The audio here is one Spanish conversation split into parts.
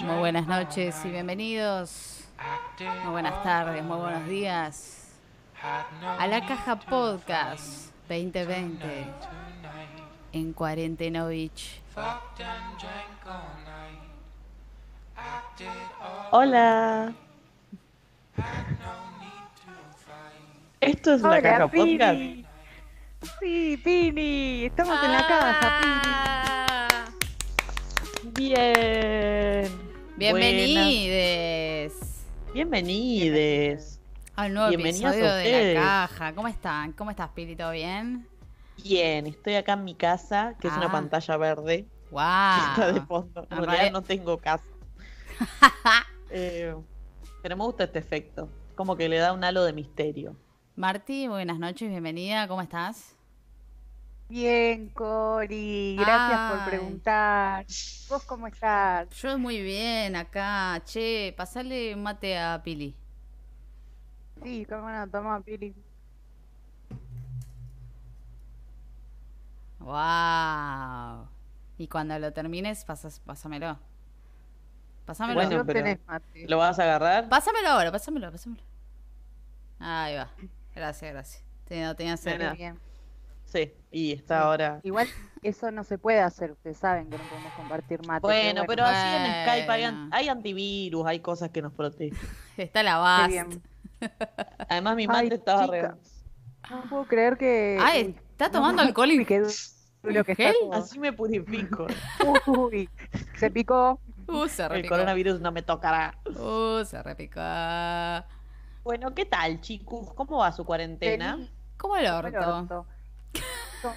Muy buenas noches y bienvenidos. Muy buenas tardes, muy buenos días. A la caja podcast 2020 en Cuarentenovich. Hola. Esto es la Hola, caja Pini. podcast. Sí, Pini, estamos en la caja, Ah. Bien. Bienvenides Buenas. Bienvenides. al nuevo episodio de la caja. ¿Cómo están? ¿Cómo estás, Pili? ¿Todo bien? Bien, estoy acá en mi casa, que es Ah. una pantalla verde que ¡Wow! está de fondo. En Ah, realidad no tengo casa. Eh, pero me gusta este efecto. Como que le da un halo de misterio. Marti, buenas noches, bienvenida. ¿Cómo estás? Bien, Cori, gracias Ay. por preguntar. ¿Vos cómo estás? Yo muy bien acá. Che, pasale mate a Pili. Sí, cómo no, toma, Pili. ¡Wow! Y cuando lo termines, pasas, pásamelo. Pásamelo. Bueno, no pero- tenés mate. ¿Lo vas a agarrar? Pásamelo ahora, pásamelo, pásamelo. Ahí va. Gracias, gracias. Tenía, tenía sed. Sí, y está ahora. Igual eso no se puede hacer, ustedes saben que no podemos compartir mate. Bueno, pero así en Bueno. Skype hay, an- hay antivirus, hay cosas que nos protegen. Está la base. Además, mi Ay, mate estaba re. No puedo creer que. Ay, Uy, está tomando no, alcohol y qué duro que está. Así me purifico. Uy, se picó. Uh, se El repicó. coronavirus no me tocará. Uh, se repicó. Bueno, ¿qué tal, chicos? ¿Cómo va su cuarentena? El toma el orto.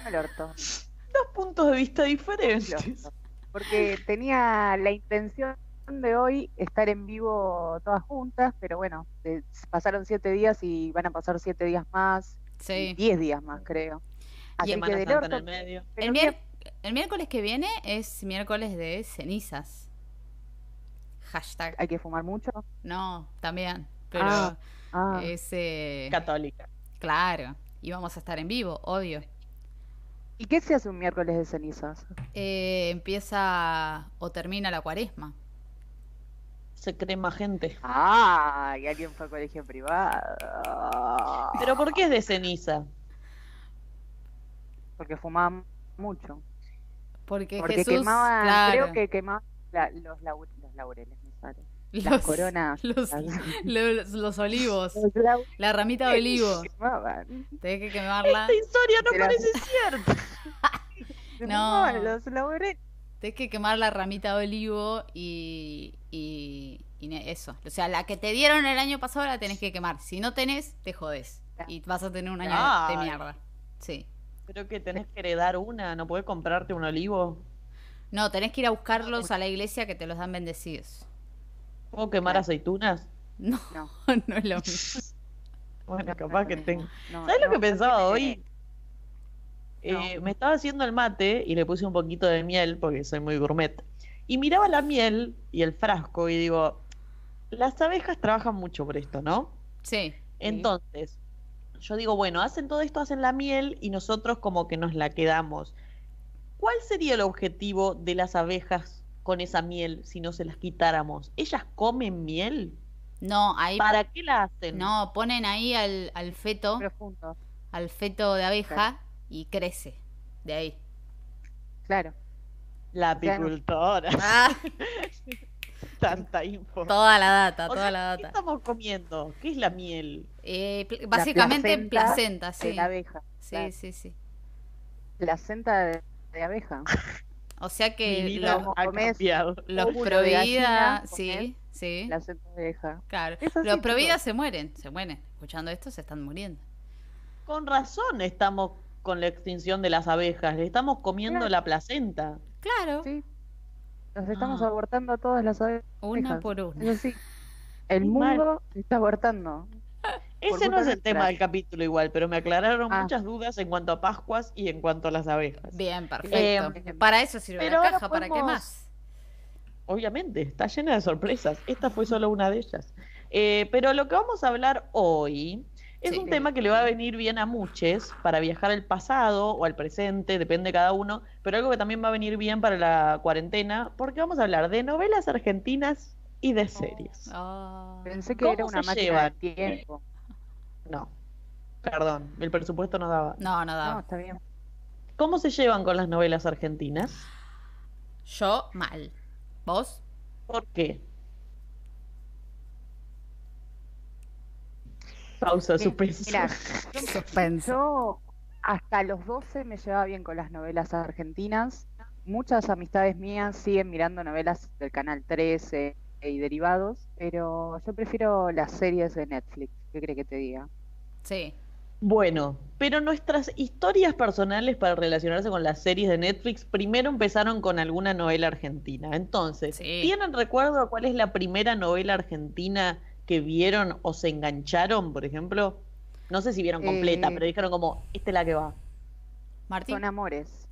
El orto. Dos puntos de vista diferentes. Porque tenía la intención de hoy estar en vivo todas juntas, pero bueno, eh, pasaron siete días y van a pasar siete días más, y Sí. diez días más creo. Así que del en medio. el miércoles que viene es miércoles de cenizas. Hashtag. hay que fumar mucho. No, también. Pero Ah, Ah, es. eh, Católica. claro. Y vamos a estar en vivo, obvio. ¿Y qué se hace un miércoles de cenizas? Eh, empieza o termina la cuaresma. Se crema gente. Ah, y alguien fue a colegio privado. ¿Pero por qué es de ceniza? Porque fumaban mucho. Porque, Porque Jesús. quemaban, claro, creo que quemaban la- los, lau- los laureles, me sale. Las los, coronas. Los, los- los olivos. los La ramita de olivo. quemaban. Tenés que quemarla. Esta historia no Pero- parece cierta. No. los laureles. Tenés que quemar la ramita de olivo y, y, eso. O sea, la que te dieron el año pasado la tenés que quemar. Si no tenés, te jodes. Y vas a tener un año de mierda. Sí. Creo que tenés que heredar una, ¿no podés comprarte un olivo? No, tenés que ir a buscarlos a la iglesia que te los dan bendecidos. ¿Puedo quemar aceitunas? No, No, no es lo mismo. Bueno, no, capaz no, que tengo. ¿Sabes lo que pensaba hoy? No. Eh, me estaba haciendo el mate y le puse un poquito de miel porque soy muy gourmet. Y miraba la miel y el frasco y digo, las abejas trabajan mucho por esto, ¿no? Sí. Entonces, yo digo, bueno, hacen todo esto, hacen la miel y nosotros como que nos la quedamos. ¿Cuál sería el objetivo de las abejas con esa miel si no se las quitáramos? ¿Ellas comen miel? No, ahí. ¿Para qué la hacen? No, ponen ahí al, al feto, Profundo, al feto de abeja Claro. y crece. De ahí. claro. La apicultora. Ah, Tanta info. toda la data, O toda sea, la ¿Qué data. estamos comiendo? ¿Qué es la miel? Eh, pl- básicamente placenta placenta, De sí. la abeja. Sí, claro. sí, sí. Placenta de, de abeja. O sea Mi que vida lo- ha cambiado. los provida, sí, sí, Placenta de abeja. claro. Así, Los provida se mueren, se mueren. Escuchando esto se están muriendo. Con razón estamos con la extinción de las abejas. Le estamos comiendo Claro. la placenta. Claro, Sí. Nos estamos Ah. abortando a todas las abejas. una por una. Es así. El Mal. mundo se está abortando. Ese no es el tema del capítulo igual, pero me aclararon Ah. muchas dudas en cuanto a Pascuas y en cuanto a las abejas. Bien, perfecto. Eh, para eso sirve pero la caja, ¿para qué más? Obviamente, está llena de sorpresas. Esta fue solo una de ellas. Eh, pero lo que vamos a hablar hoy Es Sí. un tema que le va a venir bien a muchos para viajar al pasado o al presente, depende de cada uno, pero algo que también va a venir bien para la cuarentena, porque vamos a hablar de novelas argentinas y de series. Ah. Pensé que ¿Cómo era una se máquina llevan? de tiempo. No, perdón, el presupuesto no daba. No, no No, daba. está bien. ¿Cómo se llevan con las novelas argentinas? Yo mal. ¿Vos? ¿Por qué? Pausa, Mi- suspenso. Mira, Suspenso. yo hasta los 12 me llevaba bien con las novelas argentinas. Muchas amistades mías siguen mirando novelas del Canal 13 y derivados, pero yo prefiero las series de Netflix. ¿Qué cree que te diga? Sí. Bueno, pero nuestras historias personales para relacionarse con las series de Netflix primero empezaron con alguna novela argentina. Entonces, Sí. ¿tienen recuerdo cuál es la primera novela argentina que vieron o se engancharon, por ejemplo? No sé si vieron completa, Eh. pero dijeron como, esta es la que va. Martín. Son amores.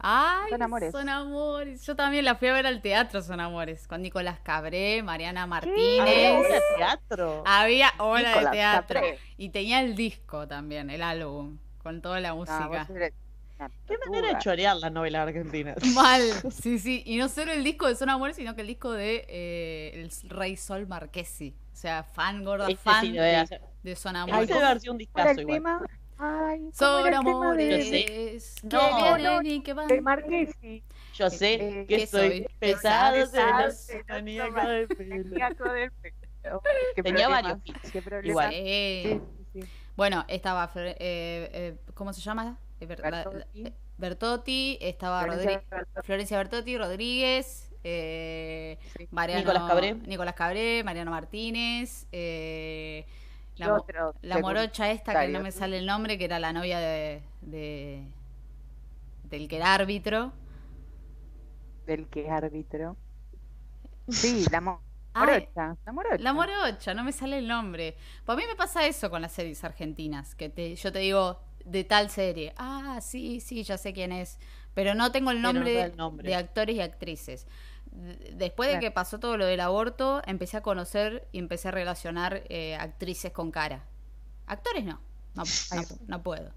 Ay, Son amores. Son amores. Yo también la fui a ver al teatro, Son amores. Con Nicolás Cabré, Mariana ¿Había Martínez. obra de teatro? Había obra de Nicolás teatro. Cabré. Y tenía el disco también, el álbum, con toda la No, música. una Qué manera de chorear las novelas argentinas. Mal, sí, sí. Y no solo el disco de Son Amores, sino que el disco de eh, El Rey Sol Marquesi. O sea, fan, gorda, Ese fan sí de, de Son ese Amores. ¿Cuál era discazo igual. tema? Ay, ¿cómo Son amores que No, vienen y que van. Marquesi? Yo sé Eh, que ¿qué soy pesado, Pesado, del pelo. Tenía varios hits, igual. Sí. Sí, sí, sí. Bueno, estaba, eh, eh, ¿cómo se llama? Eh, Ber- la- la- Bertotti. eh, estaba Florencia Bertotti. Florencia Bertotti, Rodríguez, eh. Mariano, Nicolás Cabré. Nicolás Cabré, Mariano Martínez, eh, la, mo- otro la morocha esta que no me sale el nombre, que era la novia de, de- del que era árbitro. del que es árbitro. Sí, la mo- Ay, morocha. La morocha. La morocha, no me sale el nombre. Pues a mí me pasa eso con las series argentinas, que te, yo te digo de tal serie. Ah, sí, sí, ya sé quién es. Pero no tengo no el nombre. de actores y actrices. Después de que pasó todo lo del aborto, empecé a conocer y empecé a relacionar eh, actrices con cara. Actores no, no, puedo.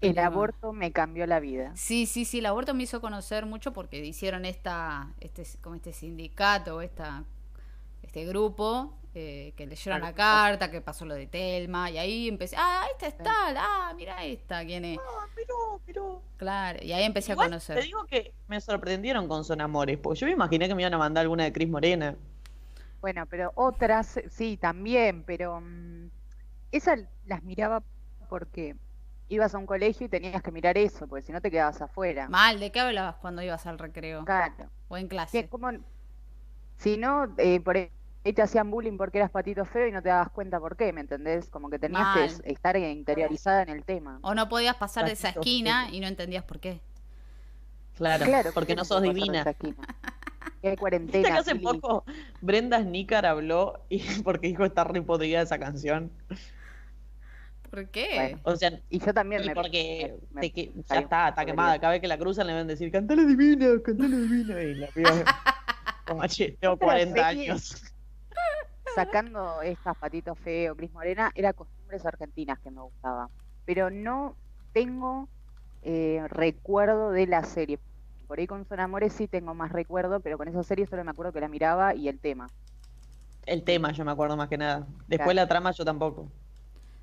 El Pero- aborto me cambió la vida. Sí, sí, sí, el aborto me hizo conocer mucho porque hicieron esta, este, como este sindicato, esta, este grupo, eh, que leyeron la carta, que pasó lo de Telma, y ahí empecé, ah, esta es tal, ah, mira esta, quién es. Ah, miró, miró. Claro, y ahí empecé a conocer. Te digo que me sorprendieron con Son Amores, porque yo me imaginé que me iban a mandar alguna de Cris Morena. Bueno, pero otras, sí, también, pero mm, esas las miraba porque ibas a un colegio y tenías que mirar eso, porque si no te quedabas afuera. Mal, ¿de qué hablabas cuando ibas al recreo? Claro. O en Que clase. como, si no, eh, por ahí te hacían bullying porque eras patito feo y no te dabas cuenta por qué, ¿me entendés? Como que tenías Mal. que es- estar interiorizada en el tema. O no podías pasar de esa esquina feo. y no entendías por qué. Claro, Claro, porque no ¿qué sos divina. Que hay Viste cuarentena. que hace poco Brenda Snicker habló y porque dijo está re podrida esa canción. ¿Por qué? Bueno, O sea, y yo también y me. porque me- te que- me ya está, está quemada. Cada vez que la cruzan le van a decir, cantale divina, cantale divina. Y la piba, como che, tengo Otra 40 serie. años. Sacando estas patitos feos, Cris Morena, era costumbres argentinas que me gustaba. Pero no tengo eh, recuerdo de la serie. Por ahí con Son Amores sí tengo más recuerdo, pero con esa serie solo me acuerdo que la miraba y el tema. El tema yo me acuerdo más que nada. Después Claro. la trama yo tampoco.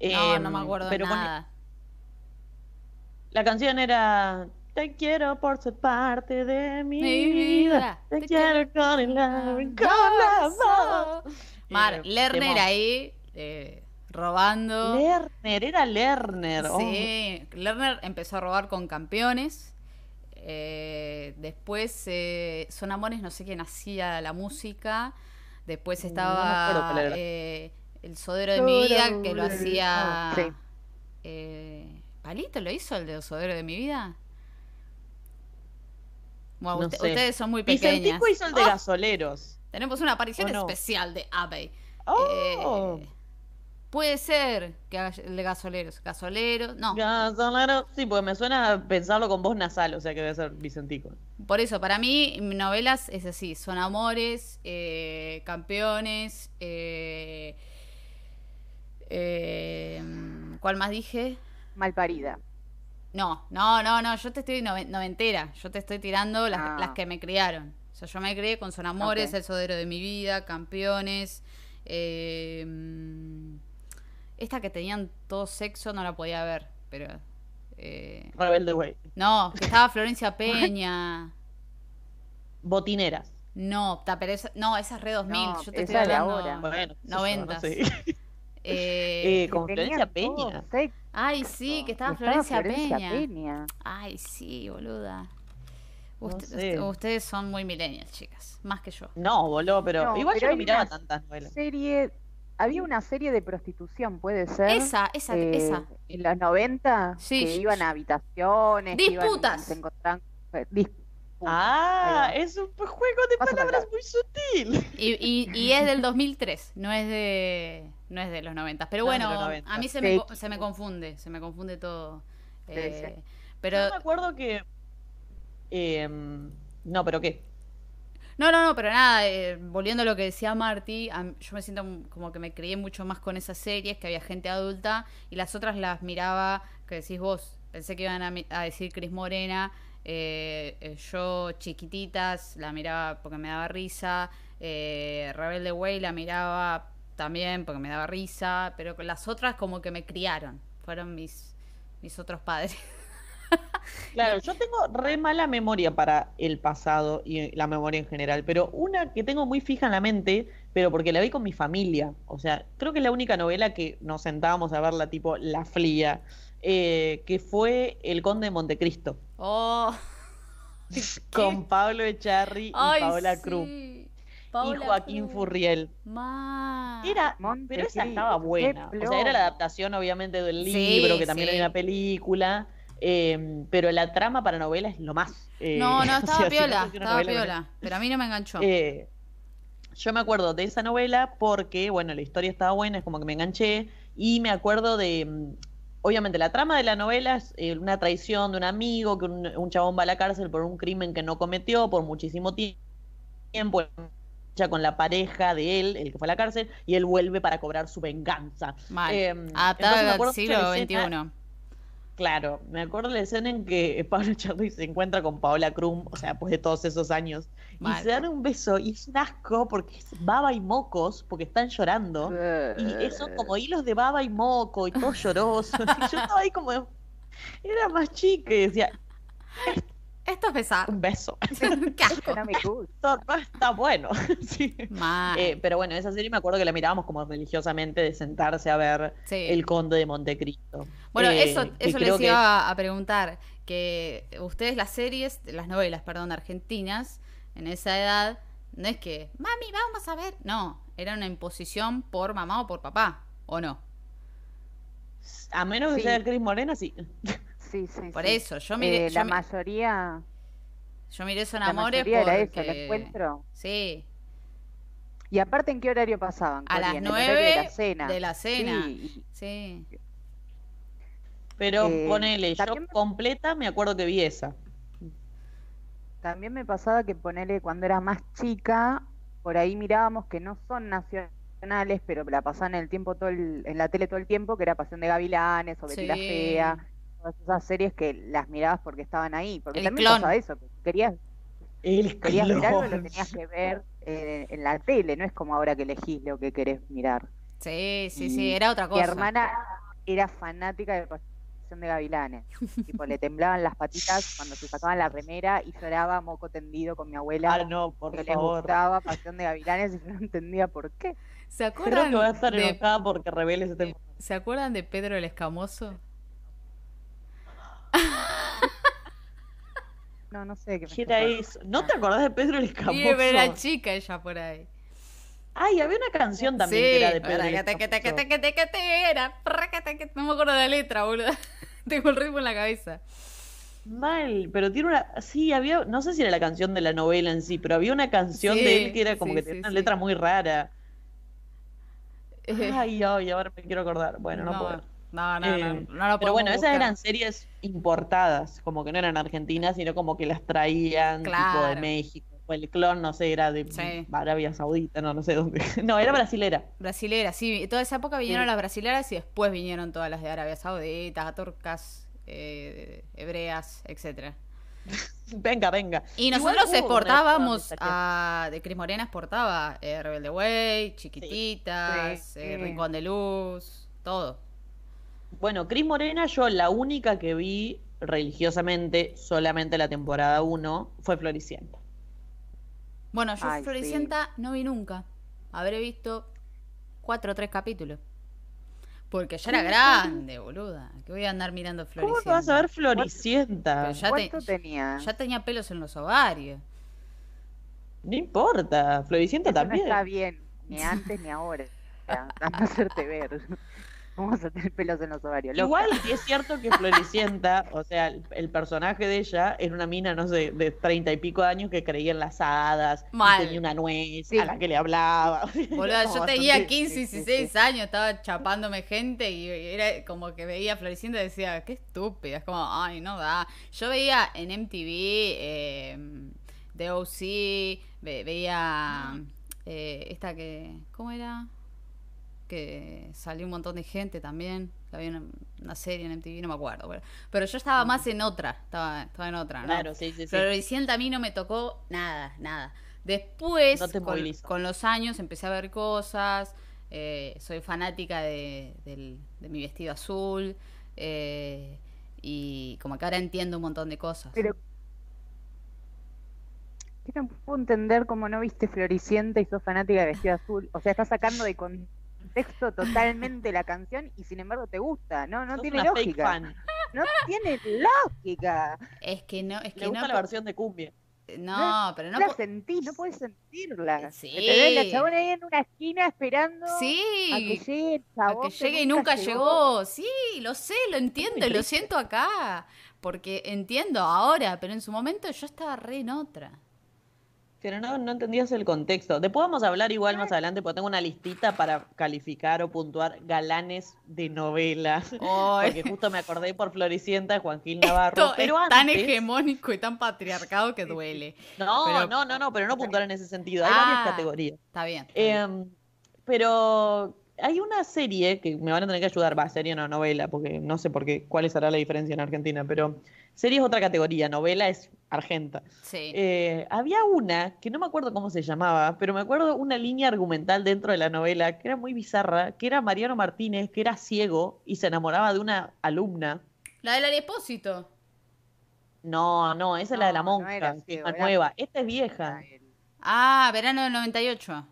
No, no Em, me acuerdo de pero con- nada. La canción era Te quiero por ser parte de mi, Mi vida. vida, Te, te quiero con el y con la voz. Mar, Eh, Lerner ahí, eh, robando. Lerner, era Lerner. oh. Sí, Lerner empezó a robar con campeones. Eh, después eh, Son Amores, no sé quién hacía la música. Después no estaba eh, El Sodero de mi vida, que lo hacía. Sí. ¿Palito lo hizo el de Sodero de mi vida? Bueno, No usted- sé. ustedes son muy pequeñas. Vicentico hizo el de Oh, gasoleros. tenemos una aparición especial de Abbey. Oh, Eh, puede ser que haga el de gasoleros. Gasoleros, no. gasoleros. Sí, porque me suena a pensarlo con voz nasal, o sea que debe ser Vicentico. Por eso, para mí, novelas es así: son amores, eh, campeones, eh, eh, ¿Cuál más dije? Malparida. No, no, no, no, yo te estoy noven- noventera. Yo te estoy tirando las, Ah. las que me criaron. O sea, yo me crié con Son Amores. El Sodero de mi vida, Campeones. eh, esta que tenían todo sexo no la podía ver, pero. eh, Rebelde Way. no, que estaba Florencia Peña. Botineras. No, ta, pero esa, no, esa es re 2000. No, yo te estoy esa de hablando. ahora. Bueno, qué sé yo, no Noventas. sé. Eh, Eh, con Que Florencia Peña. sexo. Ay, sí, que estaba Y Florencia, Florencia Peña. Peña. Ay, sí, boluda. No Usted- sé. Ustedes son muy millennials, chicas. Más que yo. No, boludo, pero No, igual pero yo no miraba tantas novelas. Serie, había una serie de prostitución, puede ser. Esa, esa, eh, esa. En los 90, Sí. que iban a habitaciones, que iban y Disputas. se encontraban eh, disputas. Ah, es un juego de Vas palabras muy sutil. Y, y, y es del 2003, no es de no es de los 90. Pero No bueno, los 90. a mí se me, Sí. se me confunde, se me confunde todo. Sí, Eh, sí. Pero Yo me acuerdo que. em, no, pero ¿qué? No, no, no, pero nada, eh, volviendo a lo que decía Marty, a- yo me siento como que me crié mucho más con esas series, que había gente adulta, y las otras las miraba, que decís vos, pensé que iban a, a decir Cris Morena, eh, eh, yo chiquititas la miraba porque me daba risa, eh, Rebelde Way la miraba también porque me daba risa, pero con las otras como que me criaron, fueron mis, mis otros padres. Claro, yo tengo re mala memoria para el pasado y la memoria en general, pero una que tengo muy fija en la mente, pero porque la vi con mi familia. O sea, creo que es la única novela que nos sentábamos a verla, tipo La Flia, eh, que fue El Conde de Montecristo, Oh, con Pablo Echarri y ay, Paola sí. Cruz y Paola Joaquín Cruz. Furriel. Ma. Era, Monte pero esa estaba buena. O sea, era la adaptación, obviamente, del Sí, libro, que también sí. hay una película. eh, pero la trama para novela es lo más. eh, No, no, o estaba si no estaba piola, pero a mí no me enganchó. eh, yo me acuerdo de esa novela porque, bueno, la historia estaba buena, es como que me enganché. Y me acuerdo de. mm, Obviamente, la trama de la novela es eh, una traición de un amigo, que un, un chabón va a la cárcel por un crimen que no cometió por muchísimo tie- tiempo. Con la pareja de él, el que fue a la cárcel, y él vuelve para cobrar su venganza. Mal. eh, al mucho siglo XXI. Claro, me acuerdo la escena en que Pablo Echarri se encuentra con Paola Krum, o sea, después de todos esos años, Mal. y se dan un beso, y es un asco porque es baba y mocos, porque están llorando, y son como hilos de baba y moco, y todo lloroso, y yo estaba ahí como, era más chica, y decía, Esto es besar. un beso, Qué asco. Me gusta. esto no está bueno, sí. Mal. Eh, pero bueno, esa serie me acuerdo que la mirábamos como religiosamente de sentarse a ver Sí. El Conde de Montecristo. Bueno, Eh, eso, eso les que iba a preguntar. Que ustedes las series, las novelas, perdón, argentinas, en esa edad, no es que, mami, vamos a ver. No, era una imposición por mamá o por papá, ¿o no? A menos que Sí. sea Cris Morena, sí. Sí, sí, Por sí. eso, yo miré, Eh, yo, la mi- mayoría, yo miré Son la Amores mayoría era eso, el porque... encuentro. Sí, Y aparte, ¿en qué horario pasaban? a las nueve de la cena. de la cena. Sí. Pero Eh, ponele, yo me- completa me acuerdo que vi esa. También me pasaba que ponele cuando era más chica, por ahí mirábamos que no son nacionales, pero la pasaban en el tiempo todo el- en la tele todo el tiempo, que era Pasión de Gavilanes o Betty la Sí. Fea, todas esas series que las mirabas porque estaban ahí, porque El también clon. pasaba eso, que querías, El querías ver algo, lo clon. tenías que ver eh, en la tele, no es como ahora que elegís lo que querés mirar. Sí, sí, Y sí, era otra Mi cosa. hermana era fanática de Pasión de Gavilanes. tipo, le temblaban las patitas cuando se sacaban la remera y lloraba moco tendido con mi abuela Ah, no, por que le favor. gustaba Pasión de Gavilanes y yo no entendía por qué. ¿Se Creo que voy a estar de, enojada porque reveles este ¿Se acuerdan de Pedro el Escamoso? No, no sé qué me ¿Qué está era eso? ¿No te acordás de Pedro el Escamoso? Sí, pero era chica ella por ahí. Ay, había una canción también sí, que era de Pedro el que te, que te, que te, Escamoso. que te, que te, era. Prrracata, que- No me acuerdo de la letra, boludo. Tengo el ritmo en la cabeza. Mal, pero tiene una... Sí, había... No sé si era la canción de la novela en sí, pero había una canción Sí, de él que era como sí, que sí, tenía una sí. letra muy rara. Eh, Ay, ay, ahora me quiero acordar. Bueno, no, puedo. No, no, Eh, no, no lo Pero bueno, esas eran series importadas, como que no eran argentinas, sino como que las traían tipo de. México, O el clon, no sé, era de Sí. Arabia Saudita, no, no sé dónde. No, era brasilera. Brasilera, sí. Toda esa época vinieron Sí. las brasileras y después vinieron todas las de Arabia Saudita, turcas, eh, hebreas, etcétera. Venga, venga. Y nosotros exportábamos a, de Cris Morena exportaba eh, Rebelde Way, Chiquititas, eh, sí. Rincón de Luz, todo. Bueno, Cris Morena, yo la única que vi religiosamente, solamente la temporada 1, fue Floricienta. Bueno, yo Ay, sí. Floricienta no vi nunca. Habré visto cuatro o tres capítulos. Porque ya era grande, boluda. Que voy a andar mirando ¿Cómo Floricienta. te vas a ver Floricienta? Ya, te- ¿Cuánto tenía? ya tenía pelos en los ovarios. No importa, Floricienta Eso no también. está bien, ni antes ni ahora. Anda a hacerte ver. Vamos a tener pelos en los ovarios. loca. Igual es cierto que Floricienta, o sea, el, el personaje de ella era una mina, no sé, de treinta y pico de años que creía en las hadas, y Mal. tenía una nuez Sí. a la que le hablaba. Boluda, yo tenía 15, sí, sí, 16 años, estaba chapándome gente y era como que veía Floricienta y decía, qué estúpida. Es como, ay, no da. Yo veía en MTV, eh, The OC, ve- veía eh, esta que, ¿cómo era? Que salió un montón de gente también. Había una, una serie en MTV, no me acuerdo. Pero, pero yo estaba más en otra, estaba, estaba en otra, ¿no? Claro, sí, sí, sí. Floricienta a mí no me tocó nada, nada. Después, No con, con los años, empecé a ver cosas. eh, soy fanática de, del- de mi vestido azul. eh, y como que ahora entiendo un montón de cosas. Pero que no puedo entender cómo no viste Floricienta y sos fanática de vestido azul. O sea, estás sacando de contexto totalmente la canción y sin embargo te gusta. No, no Sos tiene una fake lógica. fan. No tiene lógica. Es que no, es Le que gusta no. la versión de cumbia. No, pero no. la sentís, no puedes sentirla. Sí. ¿Entendés? La chabona ahí en una esquina esperando a que Sí. llegue el A chabón que llegue y nunca llegó. llegó. Sí, lo sé, lo entiendo y lo siento acá. Porque entiendo ahora, pero en su momento yo estaba re en otra. Pero no, no entendías el contexto. Después vamos a hablar igual más adelante, porque tengo una listita para calificar o puntuar galanes de novela. Ay. Porque justo me acordé por Floricienta de Juan Gil Navarro. Esto pero es tan antes- hegemónico y tan patriarcado que duele. No, pero- no, no, no, pero no puntuar en ese sentido. Hay Ah, varias categorías. Está bien. está bien. Em, pero hay una serie que me van a tener que ayudar, va, serie no novela, porque no sé por qué, cuál será la diferencia en Argentina, pero serie es otra categoría, novela es argenta. sí. Eh, había una que no me acuerdo cómo se llamaba, pero me acuerdo una línea argumental dentro de la novela que era muy bizarra, que era Mariano Martínez, que era ciego y se enamoraba de una alumna. La del Arepósito. No, no, esa es la de la No, no monja, era que es ciego, más era- nueva. Esta es vieja. Ah, verano del 98.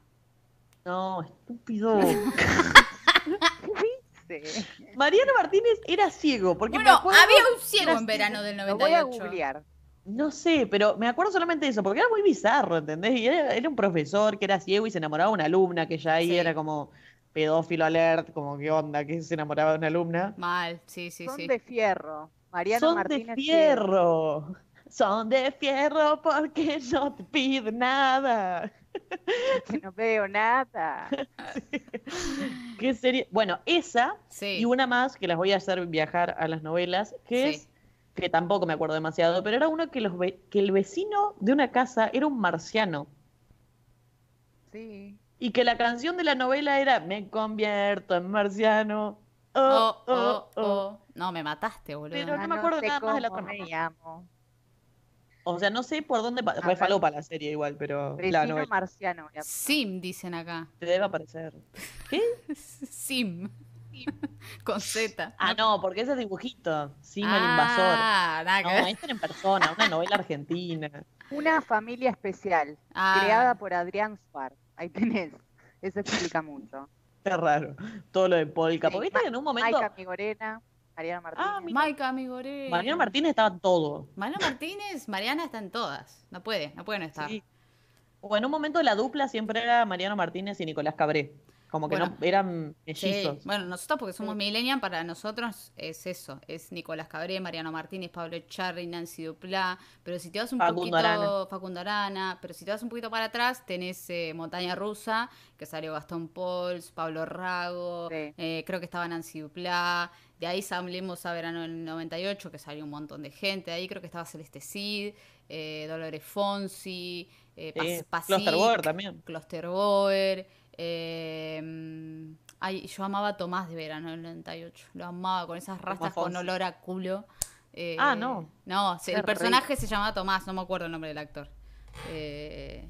No, estúpido. ¿Qué dice? Mariano Martínez era ciego, porque Bueno, acuerdo había un ciego en verano del Lo voy a 98. googlear. No sé, pero me acuerdo solamente de eso, porque era muy bizarro, ¿entendés? Y era, era un profesor que era ciego y se enamoraba de una alumna, que ya ahí Sí. era como pedófilo alert, como qué onda, que se enamoraba de una alumna. Mal, sí, sí, Son sí. de fierro. Mariano Son Martínez. de ciego. fierro, son de fierro porque no te piden nada. Que no veo nada. ¿Qué serie? Bueno, esa Sí. y una más que las voy a hacer viajar a las novelas, que Sí. es que tampoco me acuerdo demasiado, pero era uno que los ve- que el vecino de una casa era un marciano. Sí. Y que la canción de la novela era Me convierto en marciano. Oh, Oh, oh, oh, oh. oh. No, me mataste, boludo. Pero no Ah, me acuerdo sé nada más de la trama. me llamo. O sea, no sé por dónde. pa- A Re ver. falopa la serie igual, pero la novela. marciano. Sim, dicen acá. Te debe aparecer. ¿Qué? Sim. Con Z. Ah, no, porque ese es dibujito. Sim, el invasor. Ah, nada que No, ver. este era en persona, una novela argentina. Una familia especial. Ah, Creada por Adrián Suar. Ahí tenés. Eso explica mucho. Qué raro. Todo lo de Polka. Sí, Porque viste que en un momento. Maika Migorena. Mariano Martínez. Ah. Maica Migoré. Mariano Martínez estaba en todo. Mariano Martínez, Mariana están todas. No puede, no pueden estar. Sí. O en un momento la dupla siempre era Mariano Martínez y Nicolás Cabré. Como que Bueno. no eran Sí, mellizos. Bueno, nosotros porque somos millennial, para nosotros es eso, es Nicolás Cabré, Mariano Martínez, Pablo Charri, Nancy Duplá, pero si te vas un Facundo poquito, Arana. Facundo Arana, pero si te vas un poquito para atrás, tenés eh, Montaña Rusa, que salió Gastón Pauls, Pablo Rago, Sí. eh, creo que estaba Nancy Duplá, de ahí salimos a verano del 98, que salió un montón de gente, de ahí creo que estaba Celeste Cid, eh, Dolores Fonsi, eh, Sí, Pas- también. Klosterboer. Eh, ay, yo amaba a Tomás de Verano en el 98. Lo amaba con esas rastas con olor a culo. Eh, Ah, no. No, el personaje se llamaba Tomás, no me acuerdo el nombre del actor. Eh,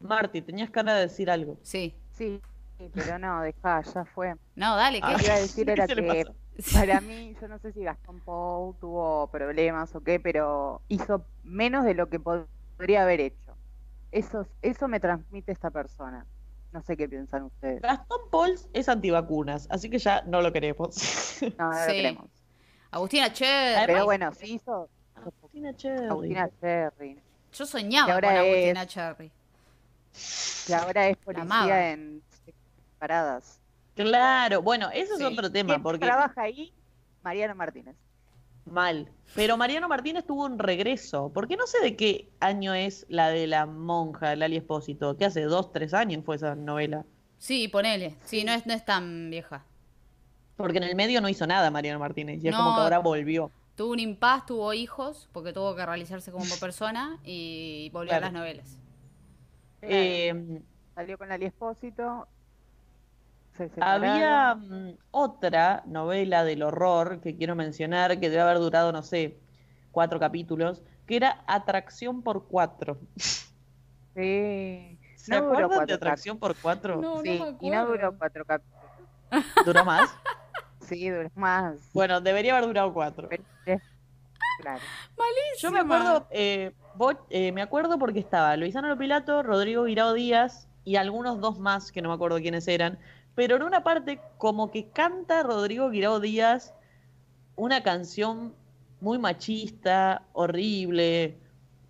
Marty, tenías cara de decir algo. sí. Sí, pero no, dejá, ya fue. No, dale, Ah. ¿qué? Lo que iba a decir ¿Qué era que para mí, yo no sé si Gastón Pou tuvo problemas o qué, pero hizo menos de lo que podría haber hecho. Eso, eso me transmite esta persona. No sé qué piensan ustedes. Gastón Pauls es antivacunas, así que ya no lo queremos. No, no lo queremos. Agustina Cher. Además- Pero bueno, sí hizo Agustina Cherry. Agustina Cherry, Yo soñaba que ahora con es- Agustina Cherry. que ahora es policía en paradas. Claro, bueno, eso Sí. es otro tema, ¿Quién porque trabaja ahí? Mariano Martínez. Mal. Pero Mariano Martínez tuvo un regreso, porque no sé de qué año es la de la monja, Lali Espósito, que hace dos, tres años fue esa novela. Sí, ponele. Sí, no es, no es tan vieja. Porque en el medio no hizo nada Mariano Martínez, y es No. como que ahora volvió. Tuvo un impas, tuvo hijos, porque tuvo que realizarse como persona y volvió a las novelas. Eh, Salió con Ali Espósito. Se había mm, otra novela del horror que quiero mencionar, que debe haber durado, no sé, cuatro capítulos, que era Atracción por Cuatro. Sí. ¿Se No duró acuerdan de Atracción por Cuatro? No, no Sí, me y no acuerdo. duró cuatro capítulos. ¿Duró más? Sí, duró más. Bueno, debería haber durado cuatro. Eh. Yo me acuerdo, eh, vos- eh, me acuerdo porque estaba Luisano Lopilato, Rodrigo Guirao Díaz y algunos dos más que no me acuerdo quiénes eran, pero en una parte como que canta Rodrigo Guirao Díaz una canción muy machista, horrible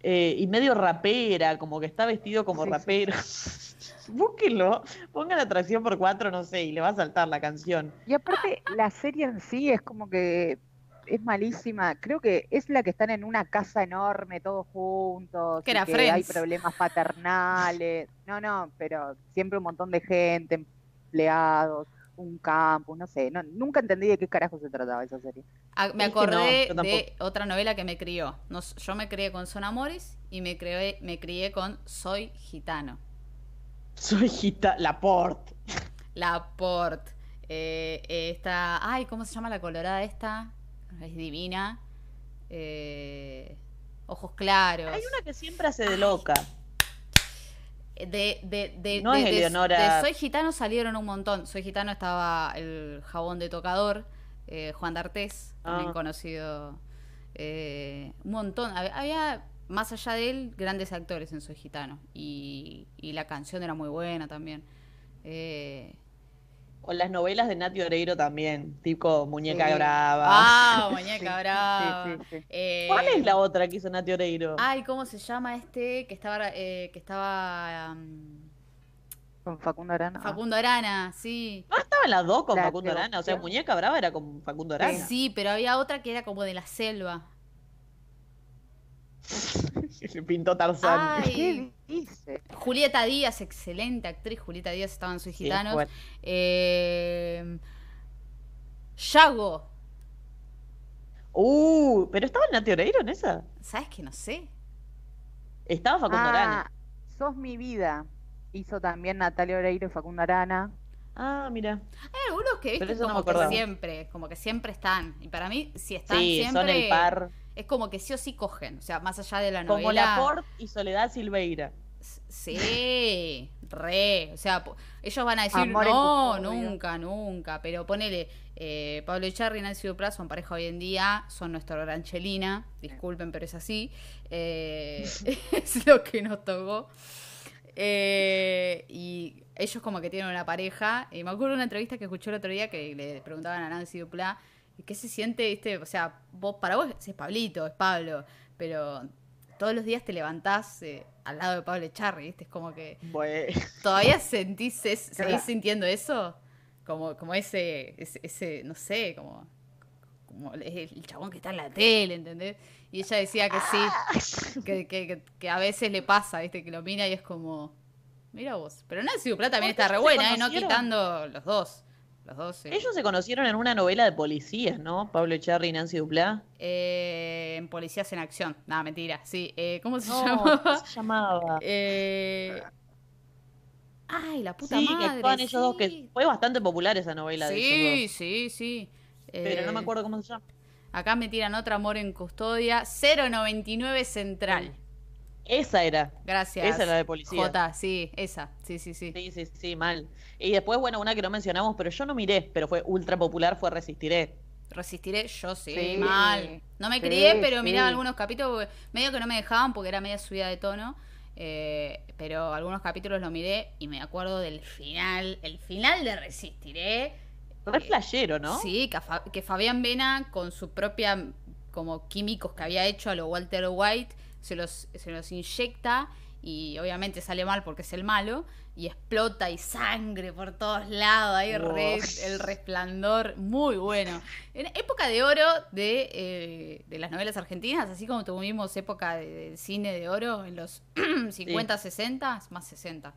eh, y medio rapera, como que está vestido como Sí, sí, rapero. Búsquenlo, pongan atracción por cuatro, no sé, y le va a saltar la canción. Y aparte, la serie en sí es como que es malísima. Creo que es la que están en una casa enorme, todos juntos. Que era que hay problemas paternales. No, no, pero siempre un montón de gente, empleados, un campus, no sé. No, nunca entendí de qué carajo se trataba esa serie. Ah, me no, acordé de otra novela que me crió. Nos- yo me crié con Son Amores y me crié, me crié con Soy Gitano. Soy Gita Laporte. La Port. Eh, eh, esta. Ay, ¿cómo se llama la colorada esta? Es divina. Eh, ojos claros. Hay una que siempre hace de loca. De, de, de, No de- es Eleonora- de Soy Gitano salieron un montón. Soy Gitano estaba el jabón de tocador, eh, Juan D'Artés, también Ah. conocido. eh, un montón. Hab- Había, más allá de él, grandes actores en Soy Gitano. Y, y la canción era muy buena también. Eh, Con las novelas de Nati Oreiro también, tipo Muñeca Sí. Brava. ah, Muñeca sí, Brava. sí, sí. Eh, ¿Cuál es la otra que hizo Nati Oreiro? Ay, ¿cómo se llama este? Que estaba. eh, que estaba. um, Con Facundo Arana. Facundo Arana, sí. ¿No estaba en las dos con La Facundo Arana? O sea. Muñeca Brava era con Facundo Arana. Sí, pero había otra que era como de la selva. Se pintó Tarzán. Ay. ¿Qué dice? Julieta Díaz, excelente actriz. Julieta Díaz estaba en Soy Sí, Gitanos. bueno. Eh, Yago. Uh, pero estaba Nati Oreiro en esa. ¿Sabes que no sé? Estaba Facundo Arana. Ah, Sos mi vida. Hizo también Natalia Oreiro y Facundo Arana. Ah, mira. Hay algunos que viste no como me que siempre, como que siempre están. Y para mí, si están Sí, siempre, son el par. Es como que sí o sí cogen. O sea, más allá de la Como novela. Laporte y Soledad Silveira. Sí, re. O sea, ellos van a decir, Amor no, custodia". nunca, nunca. Pero ponele, eh, Pablo Echarri y Nancy Duplá son pareja hoy en día, son nuestro gran chelina. Disculpen, pero es así. Eh, es lo que nos tocó. Eh, y ellos como que tienen una pareja. Y me acuerdo de una entrevista que escuché el otro día que le preguntaban a Nancy Duplá, ¿qué se siente, viste? O sea, vos, para vos es Pablito, es Pablo, pero todos los días te levantás eh, al lado de Pablo Echarri, ¿viste? Es como que Bueno, todavía sentís, es- seguís sintiendo eso, como, como ese, ese, ese, no sé, como, como el, chabón que está en la tele, ¿entendés? Y ella decía que sí, que, que, que- a veces le pasa, ¿viste? Que lo mira y es como, mira vos. Pero Nancy Duplá también está re buena, ¿eh? No quitando los dos. Los dos. ellos se conocieron en una novela de policías, ¿no? Pablo Echarri y Nancy Duplá. Eh, en Policías en Acción. Nada, mentira. Sí. eh, ¿Cómo se No, llama? ¿cómo se llamaba? Eh... Ay, la puta sí, que madre. actuaban ellos dos, que sí. fue bastante popular esa novela de ellos Sí, dos. sí, sí. Pero no me acuerdo cómo se llama. Acá me tiran otra amor en custodia. 099 Central. Esa era. Gracias. Esa era la de policía. J, sí, esa. Sí, sí, sí. Sí, sí, sí, mal. Y después, bueno, una que no mencionamos, pero yo no miré, pero fue ultra popular, fue Resistiré. Resistiré, yo sí, Sí, mal. No me sí, crié, pero sí. miraba algunos capítulos, porque medio que no me dejaban porque era media subida de tono. eh, pero algunos capítulos lo miré y me acuerdo del final. El final de Resistiré. Re eh, flashero, ¿no? Sí, que, Fa- que Fabián Vena con su propia como químicos que había hecho a lo Walter White se los, se los inyecta y obviamente sale mal porque es el malo y explota y sangre por todos lados, ahí re- el resplandor, muy bueno. En época de oro de, eh, de las novelas argentinas, así como tuvimos época de, de cine de oro en los 50, 60, más 60,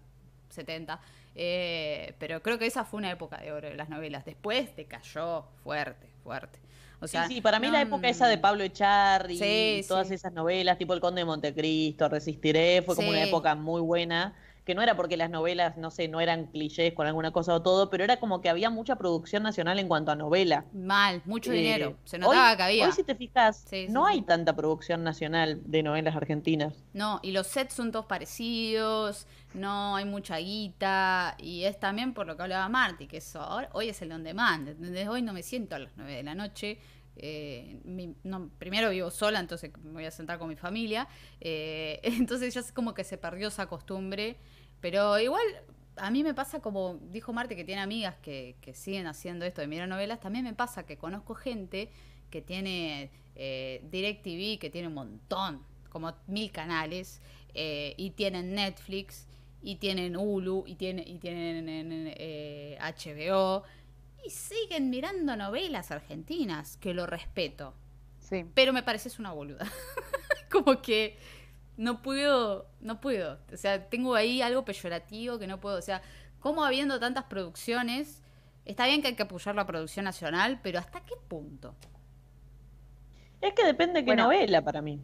70. eh, pero creo que esa fue una época de oro de las novelas. Después decayó fuerte, fuerte. O sea, sí, sí, para mí no, la época esa de Pablo Echarri, Sí, todas sí. esas novelas, tipo El Conde de Montecristo, Resistiré, fue como una época muy buena, que no era porque las novelas, no sé, no eran clichés con alguna cosa o todo, pero era como que había mucha producción nacional en cuanto a novela. Mal, mucho Eh, dinero. Se notaba hoy, que había. Hoy, si te fijas, Sí, no sí. hay tanta producción nacional de novelas argentinas. No, y los sets son todos parecidos, no hay mucha guita, y es también por lo que hablaba Marty, que eso, ahora, hoy es el on demand, ¿entendés? Hoy no me siento a las 9 de la noche, eh, mi- no, primero vivo sola, entonces me voy a sentar con mi familia, eh, entonces ya es como que se perdió esa costumbre, pero igual a mí me pasa como dijo Marty que tiene amigas que, que siguen haciendo esto de mirar novelas, también me pasa que conozco gente que tiene eh, DirecTV, que tiene un montón, como mil canales, eh, y tienen Netflix, y tienen Hulu, y, tiene, y tienen eh, HBO, y siguen mirando novelas argentinas, que lo respeto, Sí. pero me pareces una boluda. como que no puedo, no puedo. O sea, tengo ahí algo peyorativo que no puedo. O sea, como habiendo tantas producciones, está bien que hay que apoyar la producción nacional, pero ¿hasta qué punto? Es que depende de qué Bueno. novela para mí.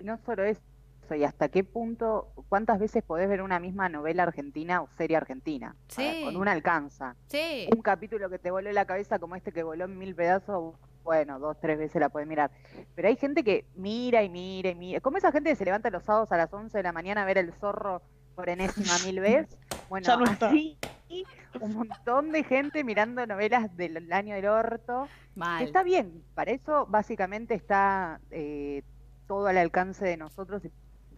No solo eso, y hasta qué punto, cuántas veces podés ver una misma novela argentina o serie argentina. Sí. Con una alcanza. Sí, Un capítulo que te voló la cabeza como este que voló en mil pedazos, bueno, dos, tres veces la podés mirar. Pero hay gente que mira y mira y mira. Como esa gente que se levanta los sábados a las 11 de la mañana a ver el zorro por enésima mil veces. Bueno, Ya no está. así un montón de gente mirando novelas del año del orto. Mal. Está bien, para eso básicamente está eh, todo al alcance de nosotros y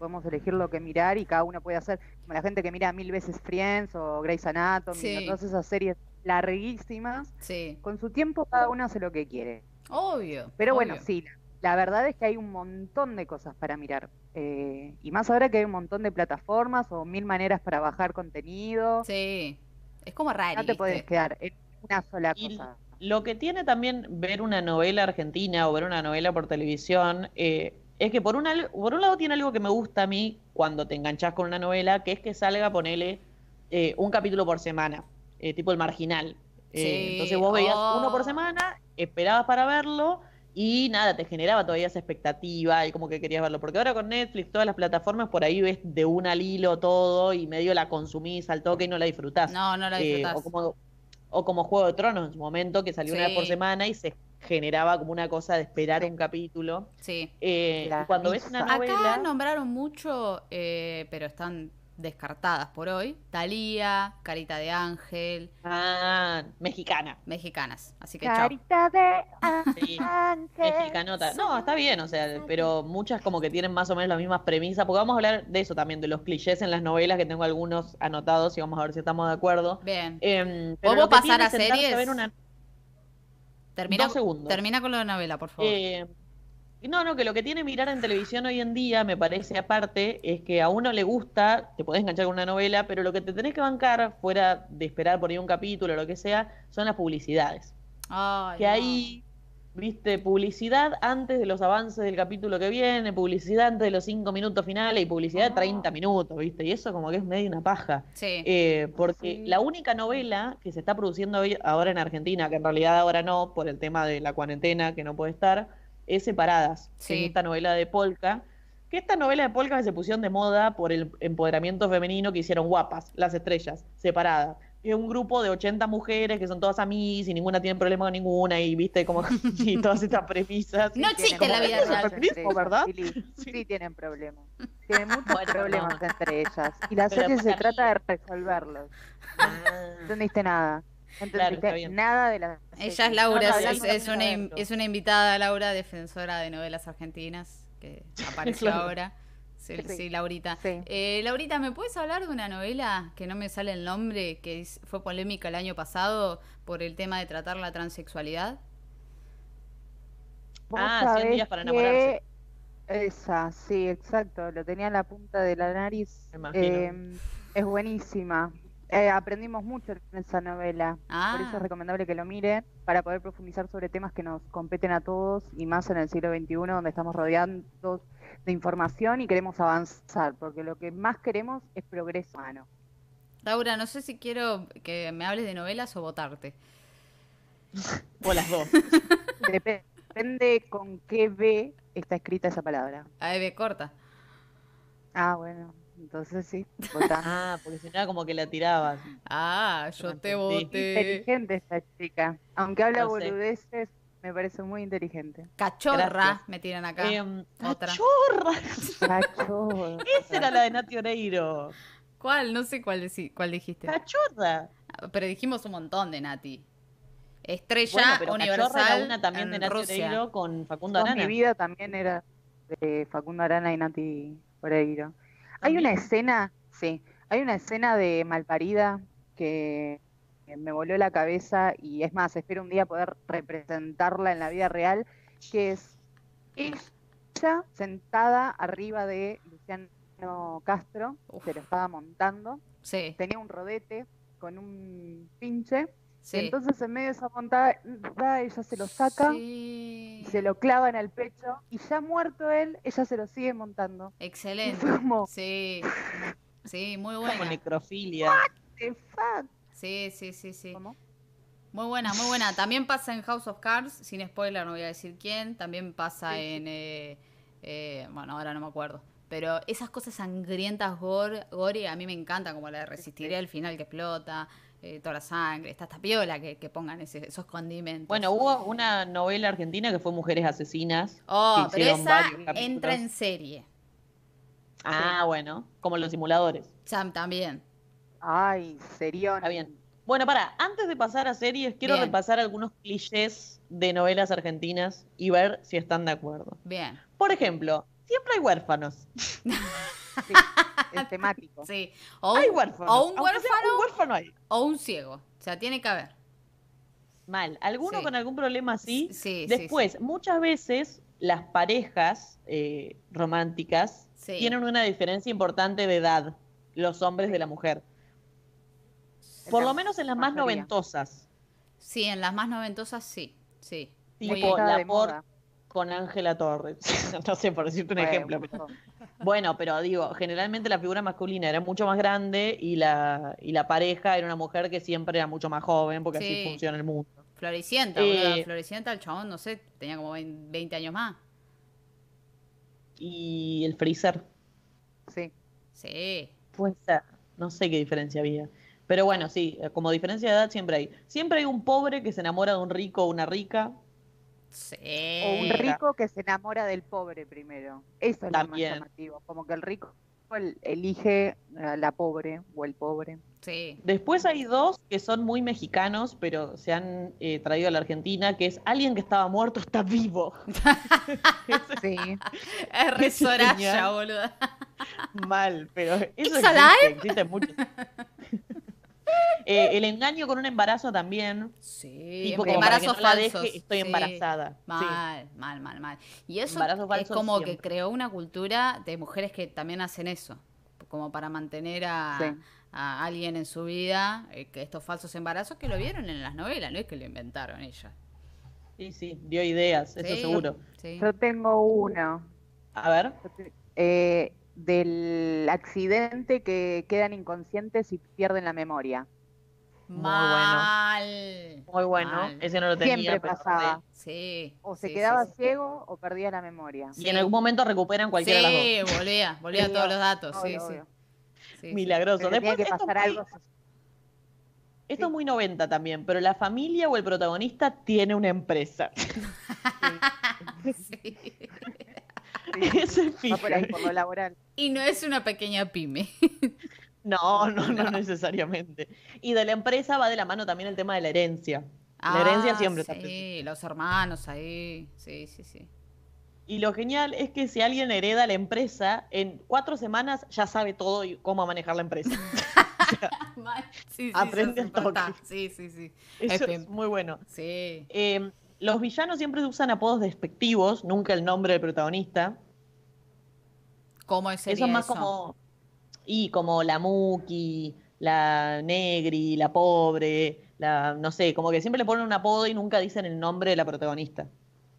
podemos elegir lo que mirar y cada uno puede hacer, como la gente que mira mil veces Friends o Grey's Anatomy, Sí. o todas esas series larguísimas, Sí, con su tiempo cada uno hace lo que quiere. obvio. Pero bueno, obvio. sí, la, la verdad es que hay un montón de cosas para mirar. eh, y más ahora que hay un montón de plataformas o mil maneras para bajar contenido, Sí, es como raro. no te puedes quedar en una sola Y cosa. Lo que tiene también ver una novela argentina o ver una novela por televisión eh, es que por, una, por un lado tiene algo que me gusta a mí cuando te enganchás con una novela, que es que salga, ponele, eh, un capítulo por semana, eh, tipo el marginal. Eh, Sí, entonces vos veías oh. uno por semana, esperabas para verlo y nada, te generaba todavía esa expectativa y como que querías verlo. Porque ahora con Netflix, todas las plataformas, por ahí ves de un al hilo todo y medio la consumís al toque y no la disfrutás. No, no la disfrutás. o, como, o como Juego de Tronos en su momento, que salió una vez por semana y se generaba como una cosa de esperar Sí. un capítulo. Sí. Eh, cuando ves una novela... Acá nombraron mucho, eh, pero están descartadas por hoy. Talía, Carita de Ángel, Ah, mexicana. mexicanas. Así que chao. Carita de Sí, ángel. mexicanota. No, está bien, o sea, pero muchas como que tienen más o menos las mismas premisas, porque vamos a hablar de eso también, de los clichés en las novelas, que tengo algunos anotados y vamos a ver si estamos de acuerdo. Bien. Em, pero ¿Podemos lo que pasar a series? ver una- Termina, dos segundos. termina con la novela, por favor. Eh, No, no, que lo que tiene mirar en televisión hoy en día, me parece aparte, es que a uno le gusta, te podés enganchar con una novela, pero lo que te tenés que bancar, fuera de esperar por ahí un capítulo o lo que sea, son las publicidades. Ay, que no. ahí, viste, publicidad antes de los avances del capítulo que viene, publicidad antes de los cinco minutos finales y publicidad de 30 minutos, viste, y eso como que es medio una paja. Sí. Eh, porque Sí. la única novela que se está produciendo hoy, ahora en Argentina, que en realidad ahora no, por el tema de la cuarentena que no puede estar, es Separadas, que Sí. es esta novela de Polka. Que esta novela de Polka que se pusieron de moda por el empoderamiento femenino que hicieron guapas, las estrellas, separadas. Es un grupo de 80 mujeres que son todas amigas y ninguna tiene problema con ninguna y viste como y todas estas premisas. No existe tienen la vida real. ¿verdad? sí, Sí. Sí. tienen problemas. Tienen muchos Bueno, problemas no. entre ellas. Y la serie se trata de resolverlos. Ah. No entendiste nada. No Claro, entendiste nada de la Ella es. Laura, No, es, es una, es una invitada, Laura, defensora de novelas argentinas, que apareció Claro. ahora. Sí, Sí. sí, Laurita. Sí. Eh, Laurita, ¿me puedes hablar de una novela que no me sale el nombre, que es- fue polémica el año pasado por el tema de tratar la transexualidad? Ah, 100 sabés días para enamorarse. que Esa, sí, exacto. Lo tenía en la punta de la nariz. Me imagino. Eh, es buenísima. Eh, aprendimos mucho en esa novela. Ah, Por eso es recomendable que lo miren para poder profundizar sobre temas que nos competen a todos y más en el siglo XXI donde estamos rodeados de información y queremos avanzar, porque lo que más queremos es progreso humano. Laura, no sé si quiero que me hables de novelas o votarte. O las dos. Dep- Depende con qué B está escrita esa palabra. A Eve corta. Ah, bueno, entonces sí, votá. Ah, porque si no era como que la tirabas. Ah, yo te voté. Inteligente esta chica. Aunque habla No sé. boludeces, me parece muy inteligente. Cachorra, Gracias. me tiran acá. Em, Otra. ¡Cachorra! Cacho. Esa era la de Nati Oreiro. ¿Cuál? No sé cuál, cuál dijiste. ¡Cachorra! Pero dijimos un montón de Nati. Estrella Bueno, pero universal Cachorra era una también en de Nati Rusia. Oreiro con Facundo Toda Arana. mi vida también era de Facundo Arana y Nati Oreiro. Hay una escena, sí, hay una escena de Malparida que que me voló la cabeza y es más, espero un día poder representarla en la vida real, que es ella sentada arriba de Luciano Castro, Uf. se lo estaba montando, Sí, tenía un rodete con un pinche, sí. entonces en medio de esa montada ella se lo saca Sí. y se lo clava en el pecho y ya muerto él, ella se lo sigue montando. Excelente. como, Sí. Sí, muy Como buena. necrofilia. "The fuck?". Sí, sí, sí, sí. ¿Cómo? Muy buena, muy buena. También pasa en House of Cards, sin spoiler, no voy a decir quién. También pasa sí. en. eh, eh, bueno, ahora no me acuerdo. Pero esas cosas sangrientas, gore, gore a mí me encantan, como la de Resistiré al final que explota, eh, toda la sangre. Está esta piola que, que pongan ese- esos condimentos. Bueno, hubo una novela argentina que fue Mujeres Asesinas. oh, que pero hicieron esa varios capítulos. entra en serie. Ah, bueno, como los simuladores. Sam también. Ay, serión. Está bien. Bueno, para, antes de pasar a series, quiero Bien. repasar algunos clichés de novelas argentinas y ver si están de acuerdo. Bien. Por ejemplo, siempre hay huérfanos. Sí, es temático. Sí. O hay un, huérfanos. o un huérfano un huérfano hay. o un ciego. O sea, tiene que haber. Mal. Alguno Sí. con algún problema así. Sí, sí, Después, muchas veces las parejas eh, románticas Sí. tienen una diferencia importante de edad, los hombres de la mujer. Por la lo menos en las más noventosas. Sí, en las más noventosas sí. Sí. Tipo, la por-. Con Ángela Torres. no sé, por decirte un Bueno, ejemplo. pero-. Bueno, pero digo, generalmente la figura masculina era mucho más grande y la, y la pareja era una mujer que siempre era mucho más joven, porque Sí. así funciona el mundo. Floricienta, Eh. Floricienta, el chabón, no sé, tenía como 20 años más. Y el freezer, Sí. Sí. puede ser. No sé qué diferencia había. Pero bueno, sí, como diferencia de edad siempre hay. Siempre hay un pobre que se enamora de un rico o una rica. Sí. O un rico que se enamora del pobre primero. Eso es lo más También. llamativo. Como que el rico el- elige a la pobre o el pobre. Sí. Después hay dos que son muy mexicanos, pero se han eh, traído a la Argentina, que es alguien que estaba muerto está vivo. Sí. Es re Soraya, boluda. Mal, pero eso existe, alive? existe mucho. Eh, el engaño con un embarazo también. Sí, Tipo, como para que embarazos no la deje, falsos. estoy sí. embarazada. Sí. Mal, mal, mal, mal. Y eso es como siempre. que creó una cultura de mujeres que también hacen eso, como para mantener a, Sí. a alguien en su vida, eh, que estos falsos embarazos que lo vieron en las novelas, no es que lo inventaron ellas. Sí, sí, dio ideas, eso seguro. sí. Yo tengo uno. A ver. eh, del accidente que quedan inconscientes y pierden la memoria. Muy bueno. Mal. Muy bueno, Mal. ese no lo tenía. Siempre pero pasaba. Sí. O se sí, quedaba sí, sí. ciego o perdía la memoria. sí. Y en algún momento recuperan cualquiera de las dos. Sí, volvía, volvía Sí, todos los datos, sí, obvio, sí. obvio. Sí, sí. Milagroso. Pero tenía Después, que esto, pasar es muy- algo. esto es muy 90 también, pero la familia o el protagonista tiene una empresa. Sí. Eso es Va por ahí, fijo. por lo laboral. Y no es una pequeña pyme. No, no, no, necesariamente. Y de la empresa va de la mano también el tema de la herencia. La herencia Ah, siempre está Sí, presente. los hermanos ahí. Sí, sí, sí. Y lo genial es que si alguien hereda la empresa, en cuatro semanas ya sabe todo y cómo manejar la empresa. Sí, sí, Aprende se corta. toque. Sí, sí, sí. Eso es muy bueno. Sí. Eh, los villanos siempre usan apodos despectivos, nunca el nombre del protagonista. ¿Cómo sería Eso es más como. Y como la Muki, la Negri, la pobre, la. No sé, como que siempre le ponen un apodo y nunca dicen el nombre de la protagonista.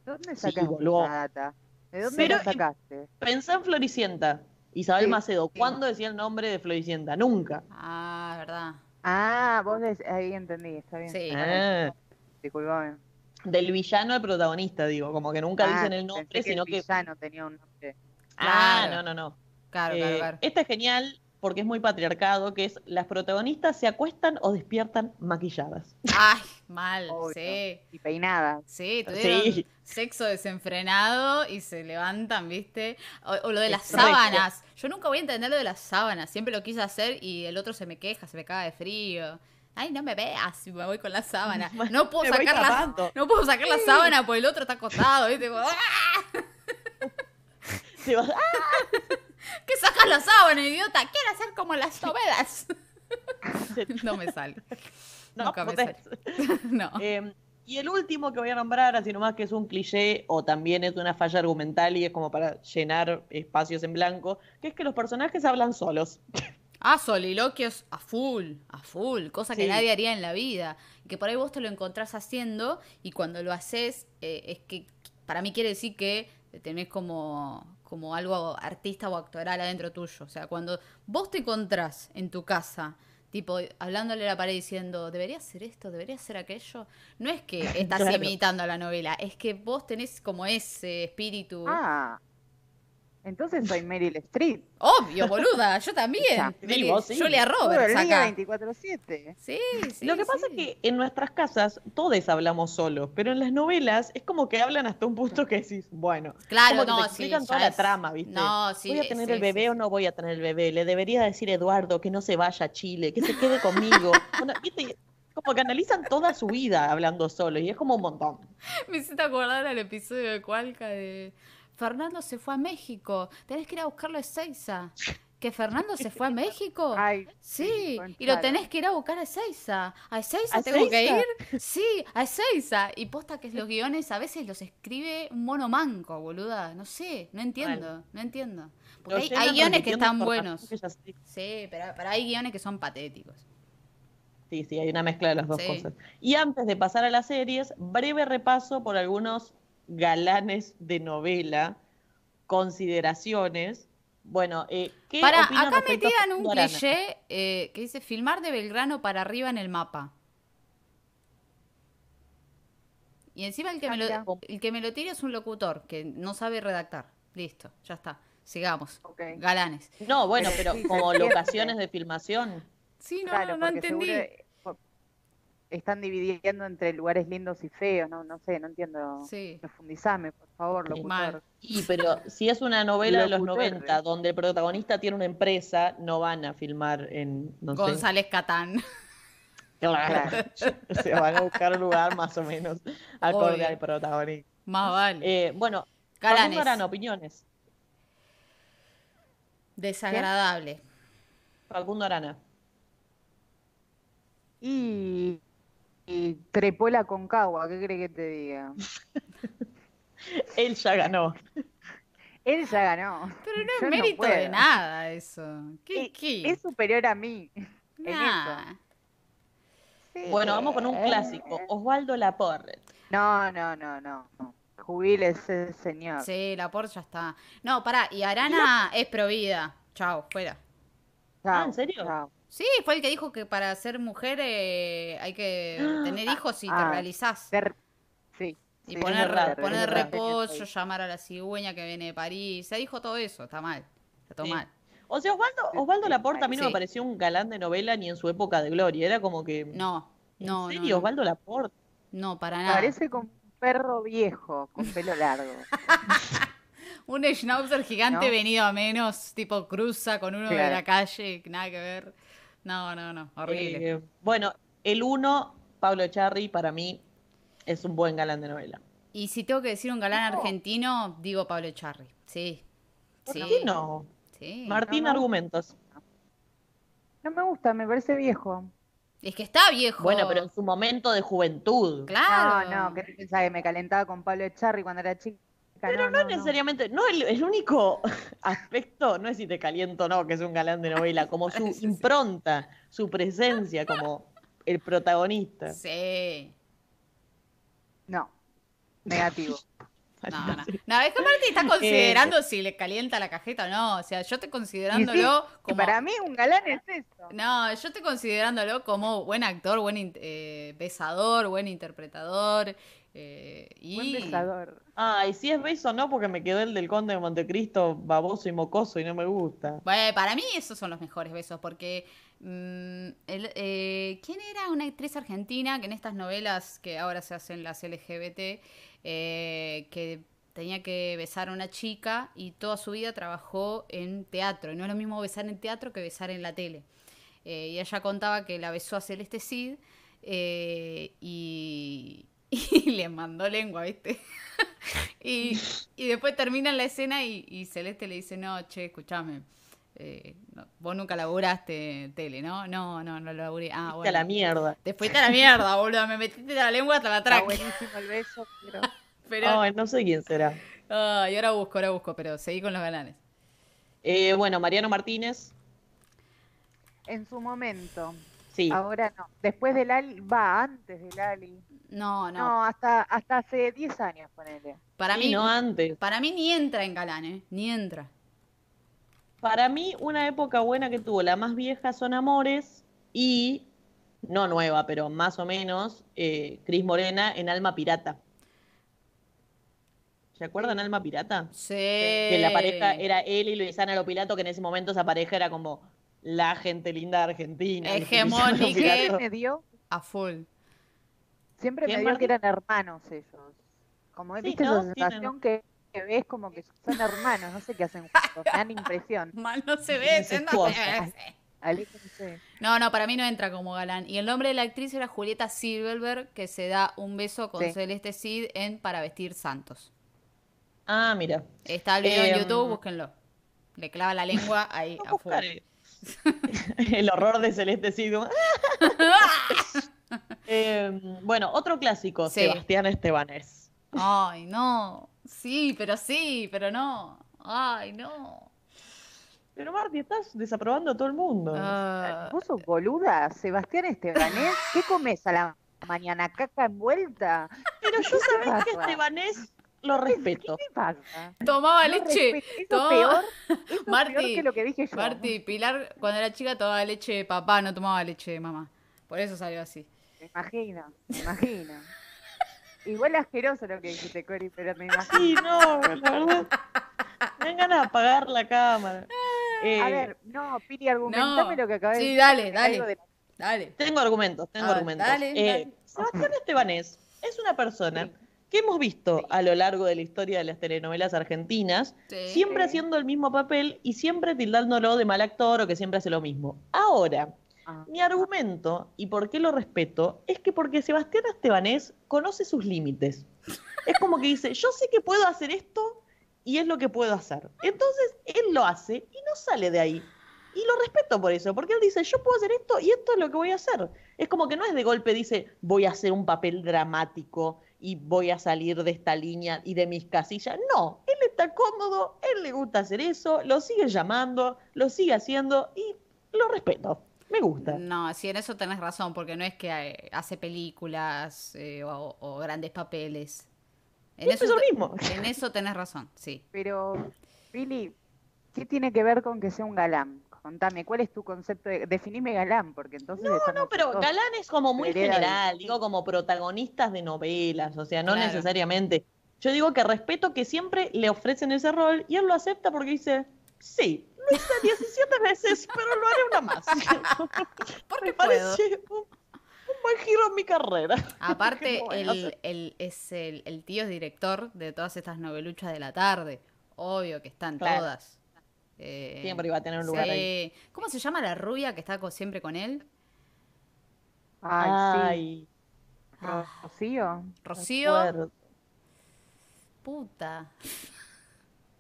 ¿Dónde Sí, sacaste boludo. esa data? ¿De dónde Pero la en- sacaste? Pensá en Floricienta, Isabel Sí, Macedo. sí. ¿Cuándo decía el nombre de Floricienta? Nunca. Ah, verdad. Ah, vos des- ahí entendí, está bien. Sí. Ah, Disculpame. Del villano al protagonista, digo, como que nunca Ah, dicen el pensé nombre, que sino el que. villano tenía un nombre. Ah, Claro. no, no, no. Claro, Eh, claro, claro. Esta es genial porque es muy patriarcado, que es las protagonistas se acuestan o despiertan maquilladas. Ay, mal. Obvio. Sí. Y peinada. Sí, tuvieron Sí. sexo desenfrenado y se levantan, ¿viste? O, o lo de las Es recto. sábanas. Yo nunca voy a entender lo de las sábanas. Siempre lo quise hacer y el otro se me queja, se me caga de frío. Ay, no me veas si me voy con la sábana. No puedo sacar la, no puedo sacar la sábana porque el otro está acostado, ¿viste? Como, ¡ah! ¡Ah! ¿Qué sacas la sábana, idiota? Quiero hacer como las. Se- No me sale. no Nunca me sale. No. Eh, y el último que voy a nombrar, así nomás que es un cliché o también es una falla argumental y es como para llenar espacios en blanco, que es que los personajes hablan solos. Ah, soliloquios a full, a full, cosa que Sí. nadie haría en la vida. Y que por ahí vos te lo encontrás haciendo y cuando lo haces, eh, es que para mí quiere decir que tenés como, como algo artista o actoral adentro tuyo. O sea, cuando vos te encontrás en tu casa, tipo, hablándole a la pared diciendo, debería hacer esto, debería hacer aquello, no es que estás Claro. imitando a la novela, es que vos tenés como ese espíritu. Ah, entonces soy Meryl Streep. Obvio, boluda, yo también. Sí, vos sí. Julia Roberts acá. 24-7. Sí, sí. Lo que pasa es que en nuestras casas todos hablamos solos, pero en las novelas es como que hablan hasta un punto que decís, bueno, Claro, como que no, te explican toda la es- trama, ¿viste? No, sí. ¿Voy a tener sí, el bebé sí, o no voy a tener el bebé? Le debería decir a Eduardo que no se vaya a Chile, que se quede conmigo. Bueno, ¿viste? Como que analizan toda su vida hablando solo y es como un montón. Me hiciste acordar al episodio de Cualca de Fernando se fue a México. Tenés que ir a buscarlo a Ezeiza. ¿Que Fernando se fue a México? Ay, Sí, y lo tenés que ir a buscar a Ezeiza. ¿A Ezeiza ¿A tengo que ir? Sí, a Ezeiza. Y posta que los guiones a veces los escribe un mono manco, boluda. No sé, no entiendo, no entiendo. Porque hay, guiones que están buenos. que. Sí, pero, pero hay guiones que son patéticos. Sí, sí, hay una mezcla de las dos Sí. cosas. Y antes de pasar a las series, breve repaso por algunos galanes de novela, consideraciones. Bueno, eh, ¿qué Para, acá me tiran un Arana? cliché eh, que dice filmar de Belgrano para arriba en el mapa. Y encima el que, me lo, Ah, el que me lo tira es un locutor que no sabe redactar. Listo, ya está. Sigamos. Galanes. No, bueno, Pero pero como locaciones de filmación. Sí, no, Claro, no, no porque entendí. seguro eh, están dividiendo entre lugares lindos y feos, no, no sé, no entiendo. Sí. Profundizame, por favor, Sí. locutor. Mal. Y pero si es una novela de los Locutor. 90 donde el protagonista tiene una empresa, no van a filmar en, no sé. González Catán. Claro. Se van a buscar un lugar más o menos acorde Obvio. al protagonista. Más vale. Eh, bueno, Arana, opiniones. Desagradable. Facundo Arana. Y, y trepó la concagua, ¿qué cree que te diga? Él ya ganó. Él ya ganó. Pero no Yo es no mérito de puedo. nada eso. ¿Qué? Eh, qué? Es superior a mí. en Nah. eso. Sí. Bueno, vamos con un clásico. Osvaldo Laporte. No, no, no, no. Jubílese, señor. Sí, la por ya está. No, pará, y Arana es provida. Chao, fuera. Chao, Ah, ¿en serio? chao. Sí, fue el que dijo que para ser mujer eh, hay que tener hijos y te Ah, realizás. Sí. Y sí, poner, es verdad, poner es verdad. repollo, llamar a la cigüeña que viene de París. Se dijo todo eso, está mal. Está todo Sí. mal. O sea, Osvaldo, Osvaldo Laporte a mí no Sí. me pareció un galán de novela ni en su época de gloria. Era como que. No, ¿En no, no, serio, no. Osvaldo Laporte? No, para nada. Parece como un perro viejo con pelo largo. Un schnauzer gigante ¿No? venido a menos, tipo cruza con uno de la calle, nada que ver. No, no, no, horrible. Eh, bueno, el uno, Pablo Charri, para mí es un buen galán de novela. Y si tengo que decir un galán No. argentino, digo Pablo Charri. Sí. ¿Por sí. qué no? Sí. Martín, no, no. argumentos. No me gusta, me parece viejo. Es que está viejo. Bueno, pero en su momento de juventud. Claro. No, no, que pensaba que me calentaba con Pablo Echarri cuando era chica. Pero no, necesariamente, no, el, el único aspecto no es si te caliento o no, que es un galán de novela, como su sí. impronta, su presencia como el protagonista. Sí. No, negativo. No, no. No, es que Martín está considerando si le calienta la cajeta o no. O sea, yo estoy sí, considerándolo y como. para mí un galán es eso. No, yo estoy considerándolo como buen actor, buen eh, besador, buen interpretador. Eh, y... Buen besador. Ay, si es beso no, porque me quedó el del conde de Montecristo baboso y mocoso y no me gusta. Bueno, para mí esos son los mejores besos, porque mm, el- eh, ¿quién era una actriz argentina que en estas novelas que ahora se hacen las LGBT, eh, que tenía que besar a una chica y toda su vida trabajó en teatro, y no es lo mismo besar en teatro que besar en la tele. Eh, y ella contaba que la besó a Celeste Cid eh, y, y le mandó lengua, ¿viste? y, y después termina la escena y, y Celeste le dice, no, che, escúchame. eh, no, vos nunca laburaste en tele, ¿no? No, no, no laburé. Ah, Fuiste a bueno. la mierda. Te fuiste a la mierda, boludo. Me metiste la lengua hasta la Está tráquea. buenísimo el beso, pero Pero, no sé quién será. Ay, ahora busco, ahora busco, pero seguí con los galanes. Eh, bueno, Mariano Martínez, en su momento. Sí. Ahora no. Después del Ali, va, antes del Ali. No, no. No, hasta, hasta hace 10 años, ponele. para Sí, mí, no antes. para mí ni entra en galán, ¿eh? Ni entra. Para mí, una época buena que tuvo la más vieja son Amores y, no nueva, pero más o menos, eh, Cris Morena en Alma Pirata. ¿Se acuerdan Alma Pirata? Sí. Que la pareja era él y Luisana Lopilato, que en ese momento esa pareja era como la gente linda de Argentina. Hegemónica. Siempre me dio, A full. siempre me ¿Quién, dio Martín? que eran hermanos ellos. Como Sí, viste ¿no? esa sensación que, que ves como que son hermanos, no sé qué hacen juntos, me dan impresión. Mal no se ve, se no se. No, no, para mí no entra como galán. Y el nombre de la actriz era Julieta Silverberg, que se da un beso con Sí. Celeste Cid en Para vestir santos. Ah, mira. Está el video en Em, YouTube, búsquenlo. Le clava la lengua ahí, No a full. buscaré. El horror de Celeste Cid. como, Eh, bueno, otro clásico, Sí. Sebastián Estebanés. Ay, no. Sí, pero sí, pero no. Ay, no. Pero Marti, estás desaprobando a todo el mundo. Ah, ¿Vos sos boluda? Sebastián Estebanés, ¿qué comes a la mañana? ¿Caca envuelta? Pero yo sabés que? Estebanés lo respeto. ¿Qué te pasa? tomaba No leche. Eso peor, eso Marti, peor que lo que dije yo. Marti, Pilar, cuando era chica tomaba leche de papá, no tomaba leche de mamá. Por eso salió así. Me imagino, me imagino. Igual asqueroso lo que dijiste, Cori, pero me imagino. Sí, no, la verdad. Me dan ganas de apagar la cámara. Eh, A ver, no, Piri, argumentame lo que acabas de Sí, decir. dale, caigo dale. de la- Dale. Tengo argumentos, tengo Ah, argumentos. dale, Eh, dale. Sebastián Estebanés es una persona que hemos visto a lo largo de la historia de las telenovelas argentinas, Sí. siempre haciendo el mismo papel y siempre tildándolo de mal actor o que siempre hace lo mismo. Ahora, Ah, mi argumento y por qué lo respeto es que porque Sebastián Estebanés conoce sus límites. Es como que dice, yo sé que puedo hacer esto y es lo que puedo hacer. Entonces, él lo hace y no sale de ahí. Y lo respeto por eso, porque él dice, yo puedo hacer esto y esto es lo que voy a hacer. Es como que no es de golpe, dice, voy a hacer un papel dramático y voy a salir de esta línea y de mis casillas. No, él está cómodo, él le gusta hacer eso, lo sigue llamando, lo sigue haciendo y lo respeto. Me gusta. No, sí, en eso tenés razón, porque no es que eh, hace películas eh, o, o grandes papeles. En Siempre es lo te- mismo. En eso tenés razón, sí. Pero, Billy, ¿qué tiene que ver con que sea un galán? Contame, ¿cuál es tu concepto de... Definime galán, porque entonces No, no, pero todos- galán es como muy general, digo como protagonistas de novelas, o sea, no Claro. necesariamente. Yo digo que respeto que siempre le ofrecen ese rol y él lo acepta porque dice, sí, lo hice 17 veces, pero lo haré una más. Porque Me parece un, un buen giro en mi carrera. Aparte, bueno. el, el- es el, el tío es director de todas estas noveluchas de la tarde. Obvio que están Claro. todas. Eh, Siempre iba a tener un lugar sí. ahí. ¿Cómo se llama la rubia que está co- siempre con él? Ay, Ay, sí. Rocío. Rocío. Puta.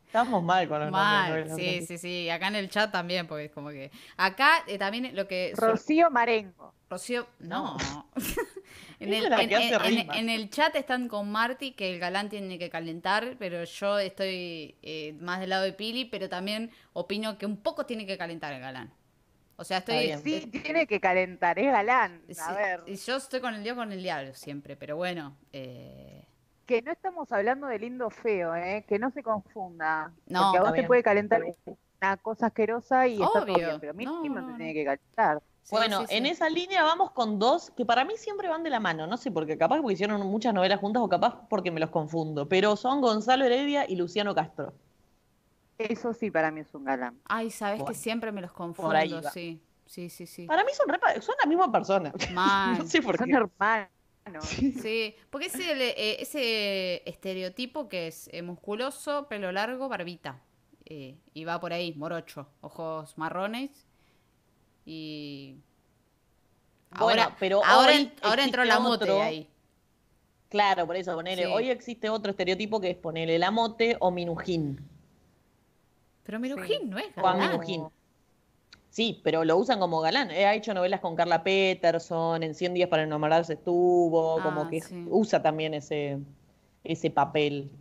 Estamos mal con los Mal. nombres. Sí, sí, sí. Acá en el chat también, porque es como que. Acá eh, también lo que. Rocío Marengo. Rocío, no. en, el, en- en- en- chat están con Marty que el galán tiene que calentar, pero yo estoy eh, más del lado de Pili, pero también opino que un poco tiene que calentar el galán. O sea, estoy. Sí, tiene que calentar, es galán. A sí, ver, y yo estoy con el dios con el diablo siempre, pero bueno. eh, que no estamos hablando de lindo feo, ¿eh? Que no se confunda. No, porque a vos te puede calentar una cosa asquerosa y está todo Obvio. bien, pero a mí No, no. tiene que calentar. Sí, Bueno, sí, en esa línea vamos con dos que para mí siempre van de la mano. No sé por qué, capaz porque hicieron muchas novelas juntas o capaz porque me los confundo. Pero son Gonzalo Heredia y Luciano Castro. Eso sí para mí es un galán. Ay, sabes que siempre me los ahí confundo, va. sí. Sí, sí, sí. Para mí son, repa- son la misma persona. Mal. no sé por Son qué. hermanos. Sí, porque es el, eh, ese estereotipo que es eh, musculoso, pelo largo, barbita. eh, y va por ahí, morocho, ojos marrones. Y. Bueno, ahora, pero ahora, hoy en- ahora entró la mote otro- ahí. Claro, por eso, ponele. Sí. Hoy existe otro estereotipo que es ponele la mote o minujín. Pero Minujín no es Juan galán. Minujín. Sí, pero lo usan como galán. Eh, ha hecho novelas con Carla Peterson, en 100 días para enamorarse estuvo, Ah, como que sí. usa también ese, ese papel.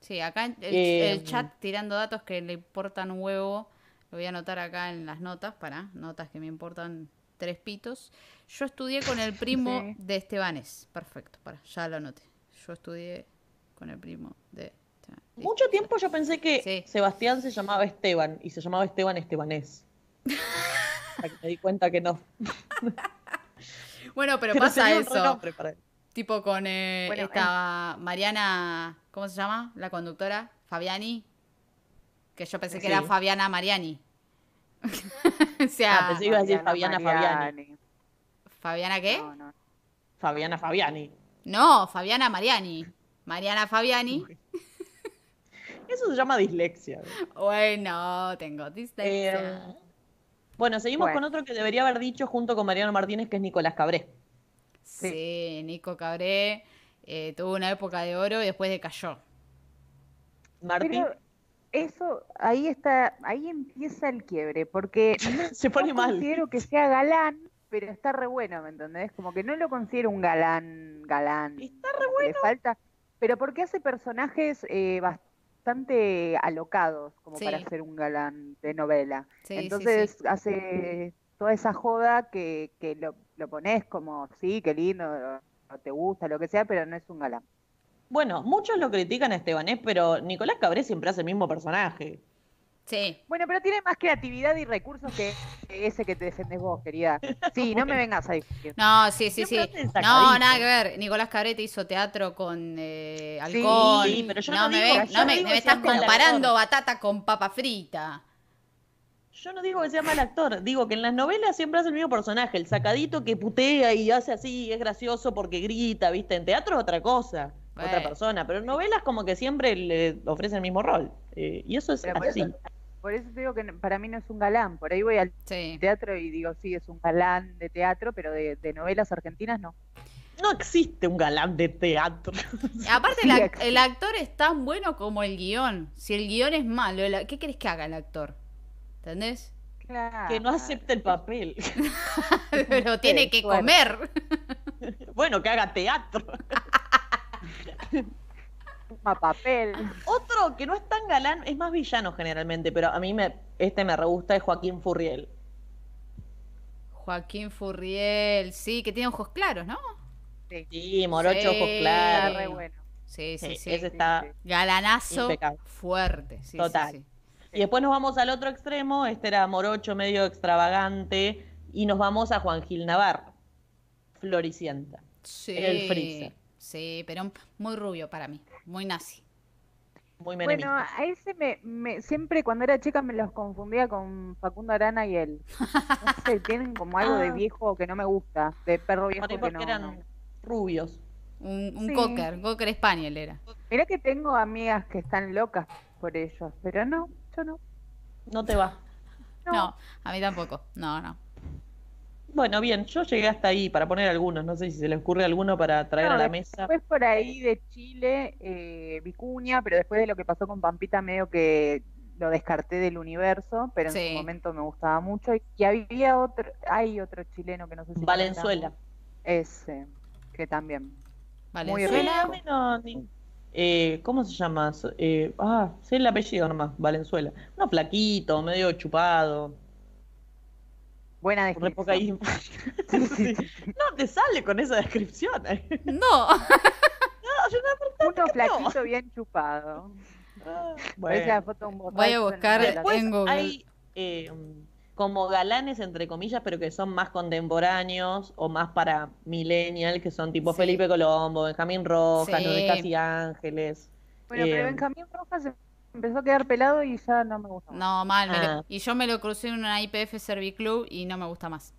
Sí, acá en- el, Eh, el chat tirando datos que le importan un huevo. Lo voy a anotar acá en las notas, para notas que me importan tres pitos. Yo estudié con el primo Sí. de Estebanes. Perfecto, para, ya lo anoté. Yo estudié con el primo de Esteban. Listo. Mucho tiempo yo pensé que Sí. Sebastián se llamaba Esteban y se llamaba Esteban Estebanés. Hasta que me di cuenta que no. Bueno, pero, Pero pasa eso. renombre para él. Tipo con eh, Bueno, esta Mariana, ¿cómo se llama? La conductora, Fabiani. Que yo pensé que Sí. era Fabiana Mariani. o sea, Ah, pensé que iba a decir Fabiana Fabiani. ¿Fabiana qué? No, no. Fabiana Fabiani. No, Fabiana Mariani. Mariana Fabiani. Eso se llama dislexia. Bueno, tengo dislexia. Eh, bueno, seguimos Bueno. con otro que debería haber dicho junto con Mariano Martínez, que es Nicolás Cabré. sí. Nico Cabré eh, tuvo una época de oro y después decayó. Martín Pero eso, ahí está, ahí empieza el quiebre, porque no, se pone no mal. considero que sea galán, pero está re bueno, ¿me entendés? Como que no lo considero un galán, galán. Está re que Le falta, pero porque hace personajes eh, bastante alocados, como Sí. para ser un galán de novela. Sí, Entonces sí. hace toda esa joda que, que lo, lo pones como, sí, qué lindo, o te gusta, lo que sea, pero no es un galán. Bueno, muchos lo critican a Estebanés, pero Nicolás Cabré siempre hace el mismo personaje. Sí. Bueno, pero tiene más creatividad y recursos que ese que te defendés vos, querida. Sí, no me vengas a discutir. No, sí, sí, sí. No, nada que ver. Nicolás Cabré te hizo teatro con eh, alcohol. sí, pero yo no me, digo- ven- yo no no me, digo me estás comparando batata con papa frita. Yo no digo que sea mal actor, digo que en las novelas siempre hace el mismo personaje, el sacadito que putea y hace así, es gracioso porque grita, ¿viste? En teatro es otra cosa, otra persona, pero en novelas como que siempre le ofrecen el mismo rol. eh, y eso es Pero por así. eso, por eso te digo que no- para mí no es un galán. Por ahí voy al Sí. teatro y digo, sí, es un galán de teatro, pero de, de novelas argentinas no. No existe un galán de teatro. Aparte, Sí, el, actor es tan bueno como el guion. Si el guion es malo, ¿qué querés que haga el actor? ¿Entendés? Claro. Que no acepte el papel. Pero tiene que comer. bueno, que haga teatro. Toma papel. Otro que no es tan galán, es más villano generalmente, pero a mí me, este me re gusta, es Joaquín Furriel. Joaquín Furriel, sí, que tiene ojos claros, ¿no? Sí, Sí, morocho, Sí. ojos está claros. re bueno. Sí, sí, Sí, sí. ese está. sí. Galanazo Impecable. fuerte. Sí, sí, Total. sí. Y después nos vamos al otro extremo, este era morocho, medio extravagante, y nos vamos a Juan Gil Navarro, Floricienta. Sí, El freezer. Sí, pero muy rubio para mí, muy nazi. Muy Bueno, menemista. a ese me, me- siempre cuando era chica me los confundía con Facundo Arana y él. No sé, tienen como algo de Ah. viejo que no me gusta, de perro viejo que no. eran rubios. Un, un Sí. cocker, cocker spaniel era. Mirá que tengo amigas que están locas por ellos, pero no, yo no. No te va. No. No, a mí tampoco. No, no. Bueno, bien, yo llegué hasta ahí para poner algunos, no sé si se le ocurre alguno para traer No, a la mesa. Después por ahí de Chile, eh, Vicuña, pero después de lo que pasó con Pampita, medio que lo descarté del universo, pero en Sí. su momento me gustaba mucho. Y, había otro, hay otro chileno que no sé si Valenzuela. Ese, que también. Muy Valenzuela. no, ni- eh, ¿cómo se llama? Eh, ah, sé el apellido nomás, Valenzuela. Uno flaquito, medio chupado. Buena Re poca descripción. info. Sí. No te sale con esa descripción. eh. No. No, yo no Uno flaquito bien chupado. Ah, Bueno. foto Voy a buscar- Después en Google. hay eh, como galanes, entre comillas, pero que son más contemporáneos o más para millennial, que son tipo Sí. Felipe Colombo, Benjamín Rojas, Sí. Casi Ángeles. Bueno, pero Eh, Benjamín Rojas empezó a quedar pelado y ya no me gusta más. No, mal. me lo- Ah. y yo me lo crucé en una IPF Serviclub y no me gusta más.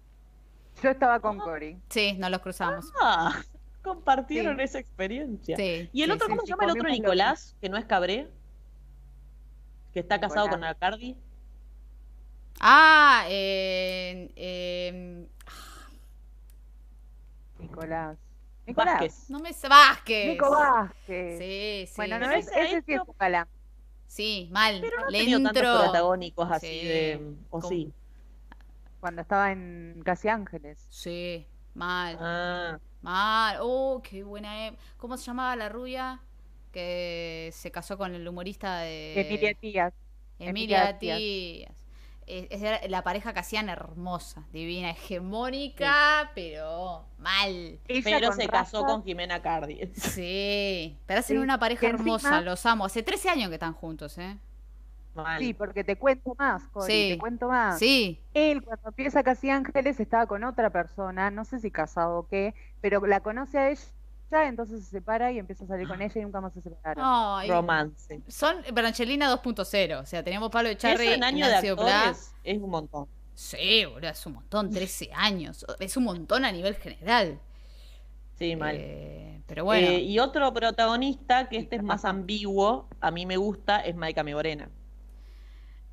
Yo estaba con Cory. Sí, no los cruzamos. Ah, compartieron Sí. esa experiencia. Sí. ¿Y el sí, otro, sí. cómo sí, se llama el otro Nicolás? Que no es Cabré. Que está casado con Acardi. Ah, eh, eh, Nicolás. Nicolás. Vázquez. no me sé. Vázquez. Nico Vázquez. Sí, sí. Bueno, no es, ese ese sí es galán. Sí, mal. Pero no ha Le tenido tantos protagónicos así Sí. de. O Con- sí. Cuando estaba en Casi Ángeles. Sí, mal. Ah, Mal. Oh, qué buena. e- ¿Cómo se llamaba la rubia? Que se casó con el humorista de. Emilia Tías. Emilia Emilia Tías. Tías. Es, la- pareja que hacían hermosa, divina, hegemónica, pero mal. Ella pero se casó con Jimena Cardi. Sí, pero hacen Sí, una pareja hermosa, encima- los amo. Hace 13 años que están juntos, ¿eh? Mal. Sí, porque te cuento más, Cory, Sí. te cuento más. Sí, Él, cuando empieza Casi Ángeles, estaba con otra persona, no sé si casado o qué, pero la conoce a ella, entonces se separa y empieza a salir con ella y nunca más se separaron. Romance. son Branchelina 2.0 o sea, tenemos Pablo Echarri, en año de Ignacio actores es un montón. Sí, boludo, es un montón, 13 años. Es un montón a nivel general. Sí, mal. Eh, pero bueno, Eh, y otro protagonista, que este es más ambiguo, a mí me gusta, es Maika Migorena.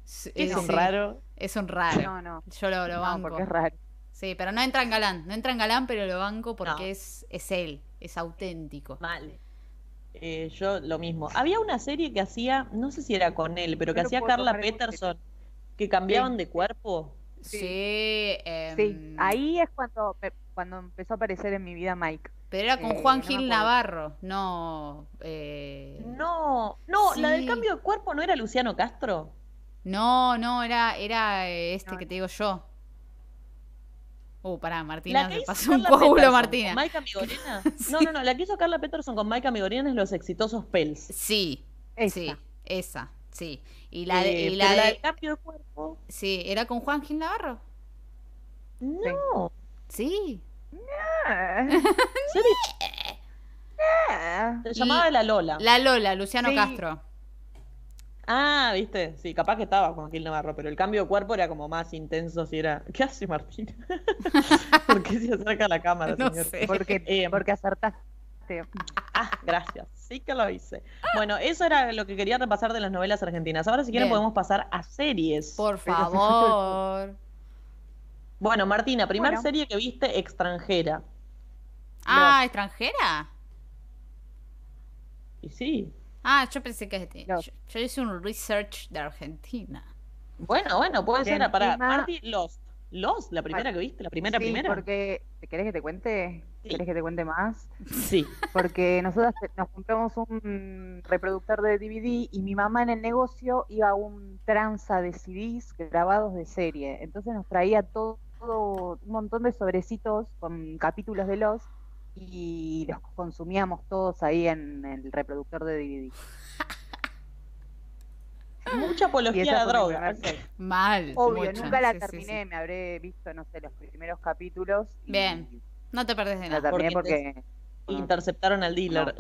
sí, Es un sí, raro. Es un raro. No, no, Yo lo, lo no, banco. porque es raro. Sí, pero no entra en galán. No entra en galán, pero lo banco porque No. es, es él. Es auténtico. Mal. Eh, yo lo mismo. Había una serie que hacía, no sé si era con él, pero que hacía Carla. Peterson, que cambiaban de cuerpo. Sí, Sí. em, Sí, ahí es cuando, cuando empezó a aparecer en mi vida Mike. Pero era con eh, Juan Gil. Navarro, no. eh, No, no, la del cambio de cuerpo no era Luciano Castro. No, no, era, era este No. que te digo yo. Uh, pará, Martina, se pasó un Carla coágulo, Peterson Martina. con Maika Migorena. No, no, no, la que hizo Carla Peterson con Maika Migorena es Los Exitosos Pels. Sí, Esa. sí, esa, sí. Y la de, Eh, y la de- del cambio de cuerpo. sí, era con Juan Gil Navarro. No. Sí. Ah, serie- ah. Se llamaba La Lola. La Lola, Luciano Sí. Castro. Ah, viste, sí, capaz que estaba con Gil Navarro, pero el cambio de cuerpo era como más intenso si era. ¿Qué hace Martín? ¿Por qué se acerca a la cámara, No señor? sé. Porque, Eh, porque acertaste. Ah, gracias. Sí que lo hice. Bueno, eso era lo que quería repasar de las novelas argentinas. Ahora, si quieren, Bien. podemos pasar a series. Por favor. Bueno, Martina, primer Bueno. serie que viste extranjera. Ah, extranjera. Y sí. Ah, yo pensé que Los. yo, yo hice un research de Argentina. Bueno, bueno, puede ser. Para Marty, Lost. Lost, la primera que viste, la primera, sí, primera. porque ¿te querés que te cuente? Sí. ¿Querés que te cuente más? Sí. Porque nosotros te- nos compramos un reproductor de DVD y mi mamá en el negocio iba a un tranza de CDs grabados de serie. Entonces nos traía todo, todo un montón de sobrecitos con capítulos de los y los consumíamos todos ahí en el reproductor de DVD. Mucha apología a la droga. Mal. Obvio, nunca la Sí, sí, sí. terminé, me habré visto, no sé, los primeros capítulos. y Bien. No te perdés de La nada. terminé Porque porque Interceptaron al dealer.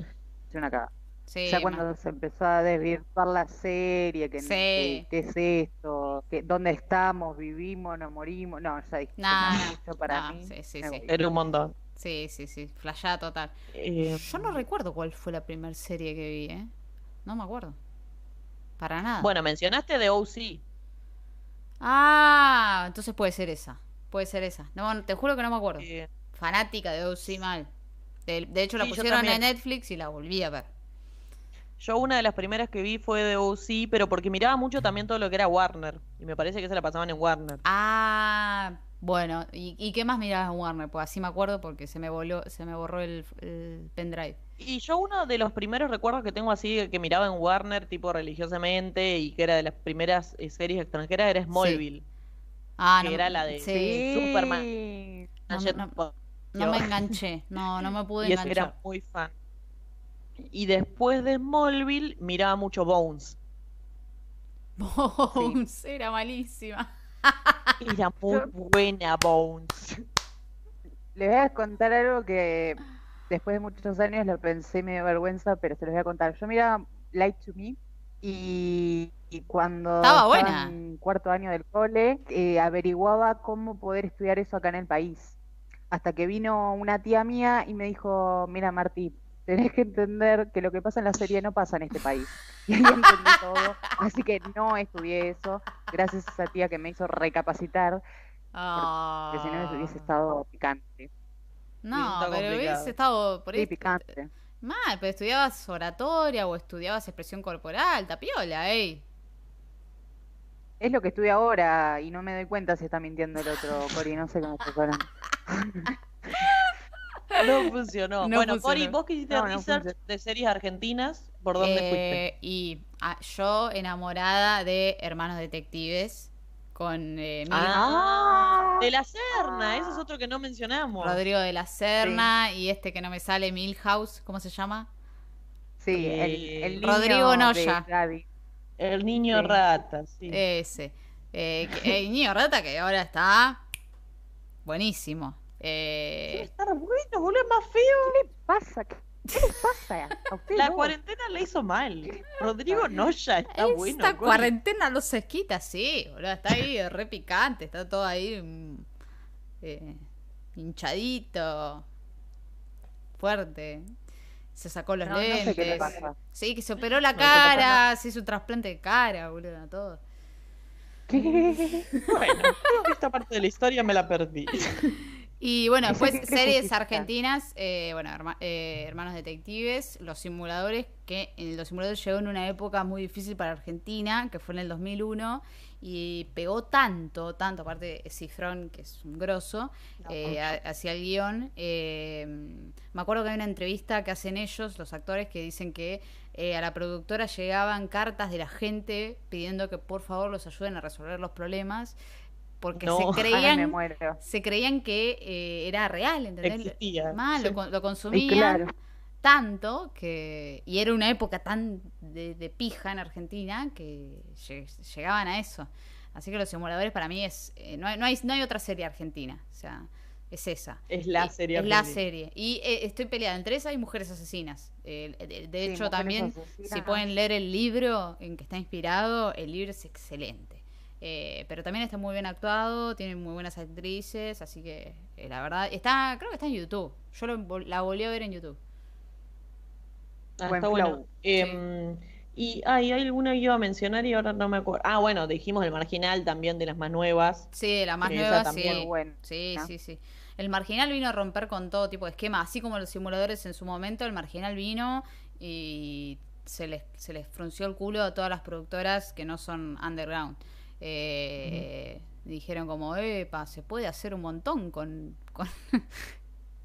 es una. Sí, ya mal. cuando se empezó a desvirtuar la serie, que, Sí. que- qué es esto, que, dónde estamos, vivimos, nos morimos, no, ya dije, Nah, no para nah, mí. sí, sí, me sí. voy. Era un montón. Sí, sí, sí. Flashada total. Eh, Yo no recuerdo cuál fue la primera serie que vi, ¿eh? No me acuerdo. Para nada. bueno, mencionaste de OC. Ah, entonces puede ser esa. Puede ser esa. No, te juro que no me acuerdo. Eh, Fanática de OC mal. De, de hecho, la Sí, pusieron en. Netflix y la volví a ver. Yo una de las primeras que vi fue de OC, pero porque miraba mucho también todo lo que era Warner. Y me parece que se la pasaban en Warner. Ah, bueno. ¿Y, y qué más mirabas en Warner? Pues así me acuerdo porque se me voló, se me borró el, el pendrive. Y yo uno de los primeros recuerdos que tengo así que miraba en Warner, tipo religiosamente, y que era de las primeras eh, series extranjeras, era Smallville. Ah, Que no, era la de- sí. Superman. No, no, No me enganché. No, no me pude y enganchar. era muy fan. Y después de Smallville miraba mucho Bones. Bones, era malísima. Era muy buena Bones. Les voy a contar algo que después de muchos años lo pensé y me dio vergüenza, pero se los voy a contar. Yo miraba Light to Me y, y cuando Estaba buena. en cuarto año del cole eh, averiguaba cómo poder estudiar eso acá en el país. Hasta que vino una tía mía y me dijo, mira Martí, tenés que entender que lo que pasa en la serie no pasa en este país. Y ahí entendí todo. Así que no estudié eso, gracias a esa tía que me hizo recapacitar, Ah. que si no hubiese estado picante. No, pero hubiese estado por Sí, ahí. picante. Mal, pero estudiabas oratoria o estudiabas expresión corporal, tapiola, ey. Es lo que estudio ahora y no me doy cuenta si está mintiendo el otro, Cori, no sé cómo se. No funcionó. No bueno, funcionó. Cori, vos que hiciste No, no research funcionó. de series argentinas, ¿por dónde fuiste? Eh, Y ah, yo enamorada de Hermanos Detectives con eh, Mil- Ah, de la Serna, ese es otro que no mencionamos. Rodrigo de la Serna y este que no me sale, Milhouse, ¿cómo se llama? Sí, el, Eh, el niño Rodrigo de Noya. El niño Sí. rata, sí. Ese. Eh, el niño rata que ahora está buenísimo. Debe Eh, estar bueno, boludo, es más feo. ¿Qué le pasa? ¿Qué qué le pasa a usted? La cuarentena le hizo mal. Rodrigo Noya está esta bueno. Cori. cuarentena no se quita, sí, boludo, está ahí re picante, está todo ahí mm, eh, hinchadito, fuerte. Se sacó los No, no sé lentes. qué le pasa. Sí, que se operó la cara, se hizo un trasplante de cara, boludo, todo. ¿Qué? Bueno, creo que esta parte de la historia me la perdí. Y bueno, después ¿Qué series argentinas, eh, bueno, herma- eh, Hermanos Detectives, Los Simuladores, que en Los Simuladores llegó en una época muy difícil para Argentina, que fue en el 2001, y pegó tanto, tanto, aparte de Cifrón, que es un grosso, eh, ha- hacia el guion. eh, me acuerdo que hay una entrevista que hacen ellos, los actores, que dicen que eh, a la productora llegaban cartas de la gente pidiendo que por favor los ayuden a resolver los problemas, porque No. se Ay, me creían muero. se creían que eh, era real, ¿entendés? Existía. Mal, sí. lo, con- lo Y consumían claro, tanto que. Y era una época tan de, de pija en Argentina que lle- llegaban a eso. Así que los simuladores para mí es. eh, no, hay, no, hay, no hay otra serie argentina. O sea, es esa. Es la serie. Es la serie. Y eh, estoy peleada entre esa y Mujeres Asesinas. Eh, de, de Sí, hecho, también, Asesinas. si pueden leer el libro en que está inspirado, el libro es excelente. Eh, pero también está muy bien actuado, tiene muy buenas actrices, así que eh, la verdad, está creo que está en YouTube. Yo lo la volví a ver en YouTube. Ah, Buen está bueno. Em, y ay, hay alguna que iba a mencionar y ahora no me acuerdo. Ah, bueno, dijimos el marginal también de las más nuevas. Sí, la más nueva, también. sí. Buena. Sí, ¿no? sí, sí. El marginal vino a romper con todo tipo de esquema, así como los simuladores en su momento, el marginal vino y se les, se les frunció el culo a todas las productoras que no son underground. Eh, Dijeron como, epa, se puede hacer un montón con... con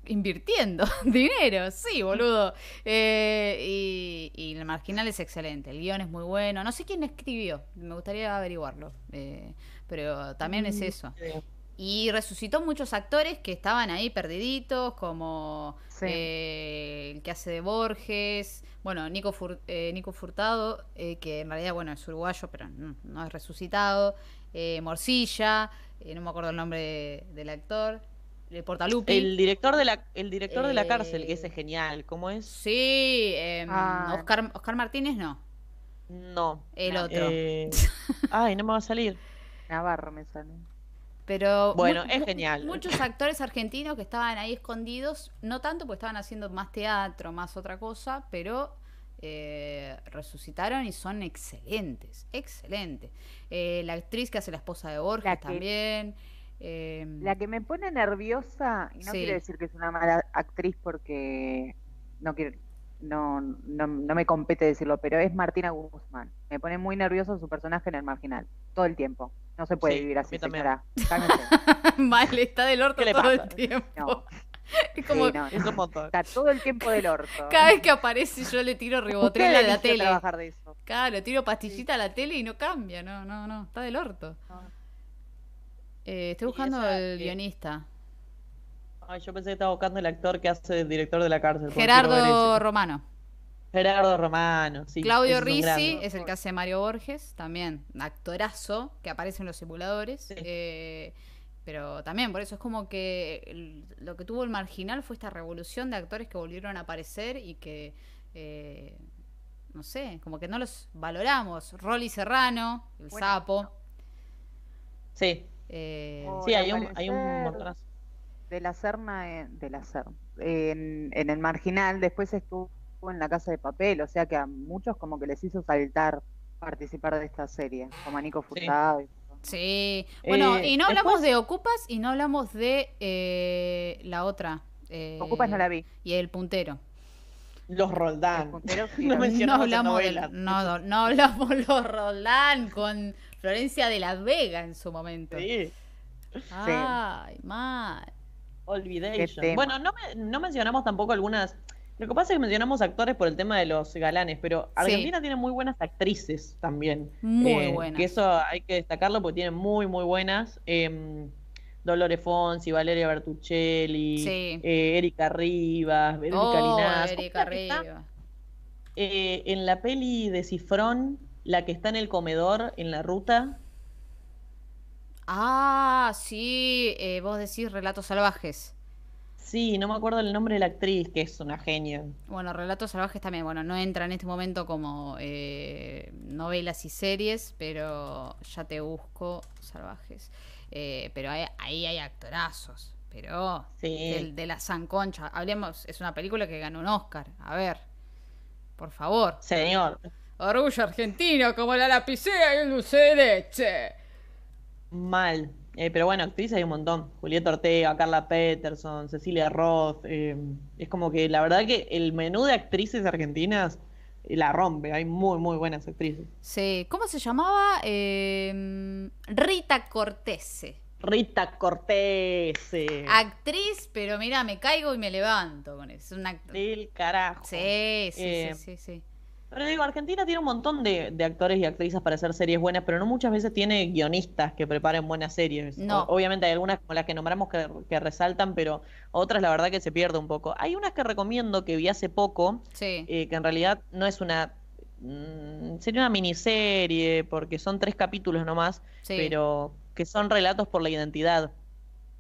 invirtiendo dinero, sí, boludo. Eh, y, y el marginal es excelente, el guion es muy bueno. No sé quién escribió, me gustaría averiguarlo. Eh, pero también es eso. Y resucitó muchos actores que estaban ahí perdiditos, como Sí. eh, el que hace de Borges, bueno, Nico, Fur- eh, Nico Furtado, eh, que en realidad, bueno, es uruguayo, pero no, no es resucitado, eh, Morcilla, eh, no me acuerdo el nombre de- del actor, eh, Portalupi. El director de la, el director de la cárcel, que Eh, ese es genial. ¿Cómo es? Sí, em, Ah. Oscar, Oscar Martínez no, No. el otro. Eh, Ay, no me va a salir. Navarro me sale. Pero Bueno, mu- es genial. Muchos actores argentinos que estaban ahí escondidos, no tanto porque estaban haciendo más teatro, más otra cosa, pero eh, resucitaron y son excelentes, excelentes. Eh, la actriz que hace la esposa de Borges que- también. eh, La que me pone nerviosa, y no Sí. quiero decir que es una mala actriz porque no quiero, no, no, no me compete decirlo, pero es Martina Guzmán. Me pone muy nervioso su personaje en el marginal, todo el tiempo. No se puede Sí, vivir así, señora. Mal, está del orto ¿Qué le todo el pasa? tiempo. No, Es como sí, no, Es un montón. está todo el tiempo del orto. cada vez que aparece yo le tiro ribotril a la tele. trabajar de eso. Claro, tiro pastillita a la tele y no cambia, no, no, no, está del orto. Eh, estoy buscando el eh, guionista. Ay, yo pensé que estaba buscando el actor que hace el director de la cárcel. Gerardo. Romano. Gerardo Romano, sí. Claudio ese es el que hace Mario Borges, también actorazo, que aparece en los simuladores. Sí. eh, pero también, por eso es como que el- lo que tuvo el marginal fue esta revolución de actores que volvieron a aparecer y que, eh, no sé, como que no los valoramos. Rolly Serrano, el Bueno, sapo. Sí, eh, sí, hay un, hay un montonazo. De la Serna, eh, de la Serna, en, en el marginal, después estuvo en la Casa de Papel, o sea que a muchos como que les hizo saltar participar de esta serie, como a Nico Furtado. Sí. Bueno, Eh, y no hablamos después- de Ocupas y no hablamos de eh, la otra. eh, Ocupas no la vi. Y el puntero. Los El Roldán. puntero sí No no en hablamos de, no, no, no hablamos los Roldán con Florencia de la Vega en su momento. Sí, Ay, mal. Olvidation. Bueno, no, me- no mencionamos tampoco algunas. Lo que pasa es que mencionamos actores por el tema de los galanes, pero Argentina tiene muy buenas actrices también. Muy Eh, buenas. Que eso hay que destacarlo porque tiene muy, muy buenas. Em, Dolores Fonsi, Valeria Bertuccelli, Sí. eh, Erika Rivas, Verónica Oh. Erika Rivas. eh, en la peli de Cifrón, la que está en el comedor, en la ruta. Ah, sí, eh, vos decís Relatos Salvajes. Sí, no me acuerdo el nombre de la actriz, que es una genia. Bueno, Relatos Salvajes también, bueno, no entra en este momento como eh, novelas y series, pero ya te busco Salvajes. Eh, pero ahí, ahí hay actorazos, pero Sí. del- de, la Sanconcha, hablemos, es una película que ganó un Oscar, a ver, por favor. Señor, Orgullo argentino como la lapicera y el dulce de leche. Mal. Eh, pero bueno, actrices hay un montón. Julieta Ortega, Carla Peterson, Cecilia Roth. eh, es como que la verdad que el menú de actrices argentinas eh, la rompe. Hay muy, muy buenas actrices. Sí, ¿cómo se llamaba? Eh, Rita Cortese. Rita Cortés. eh, Actriz, pero mira, me caigo y me levanto con eso. Es una del carajo. Sí, sí, Eh, sí, sí, sí. Pero digo, Argentina tiene un montón de, de actores y actrices para hacer series buenas, pero no muchas veces tiene guionistas que preparen buenas series. No. O- obviamente hay algunas como las que nombramos que, que resaltan, pero otras la verdad que se pierde un poco. Hay unas que recomiendo que vi hace poco, Sí. eh, que en realidad no es una... mm, sería una miniserie, porque son tres capítulos nomás, sí. pero que son relatos por la identidad.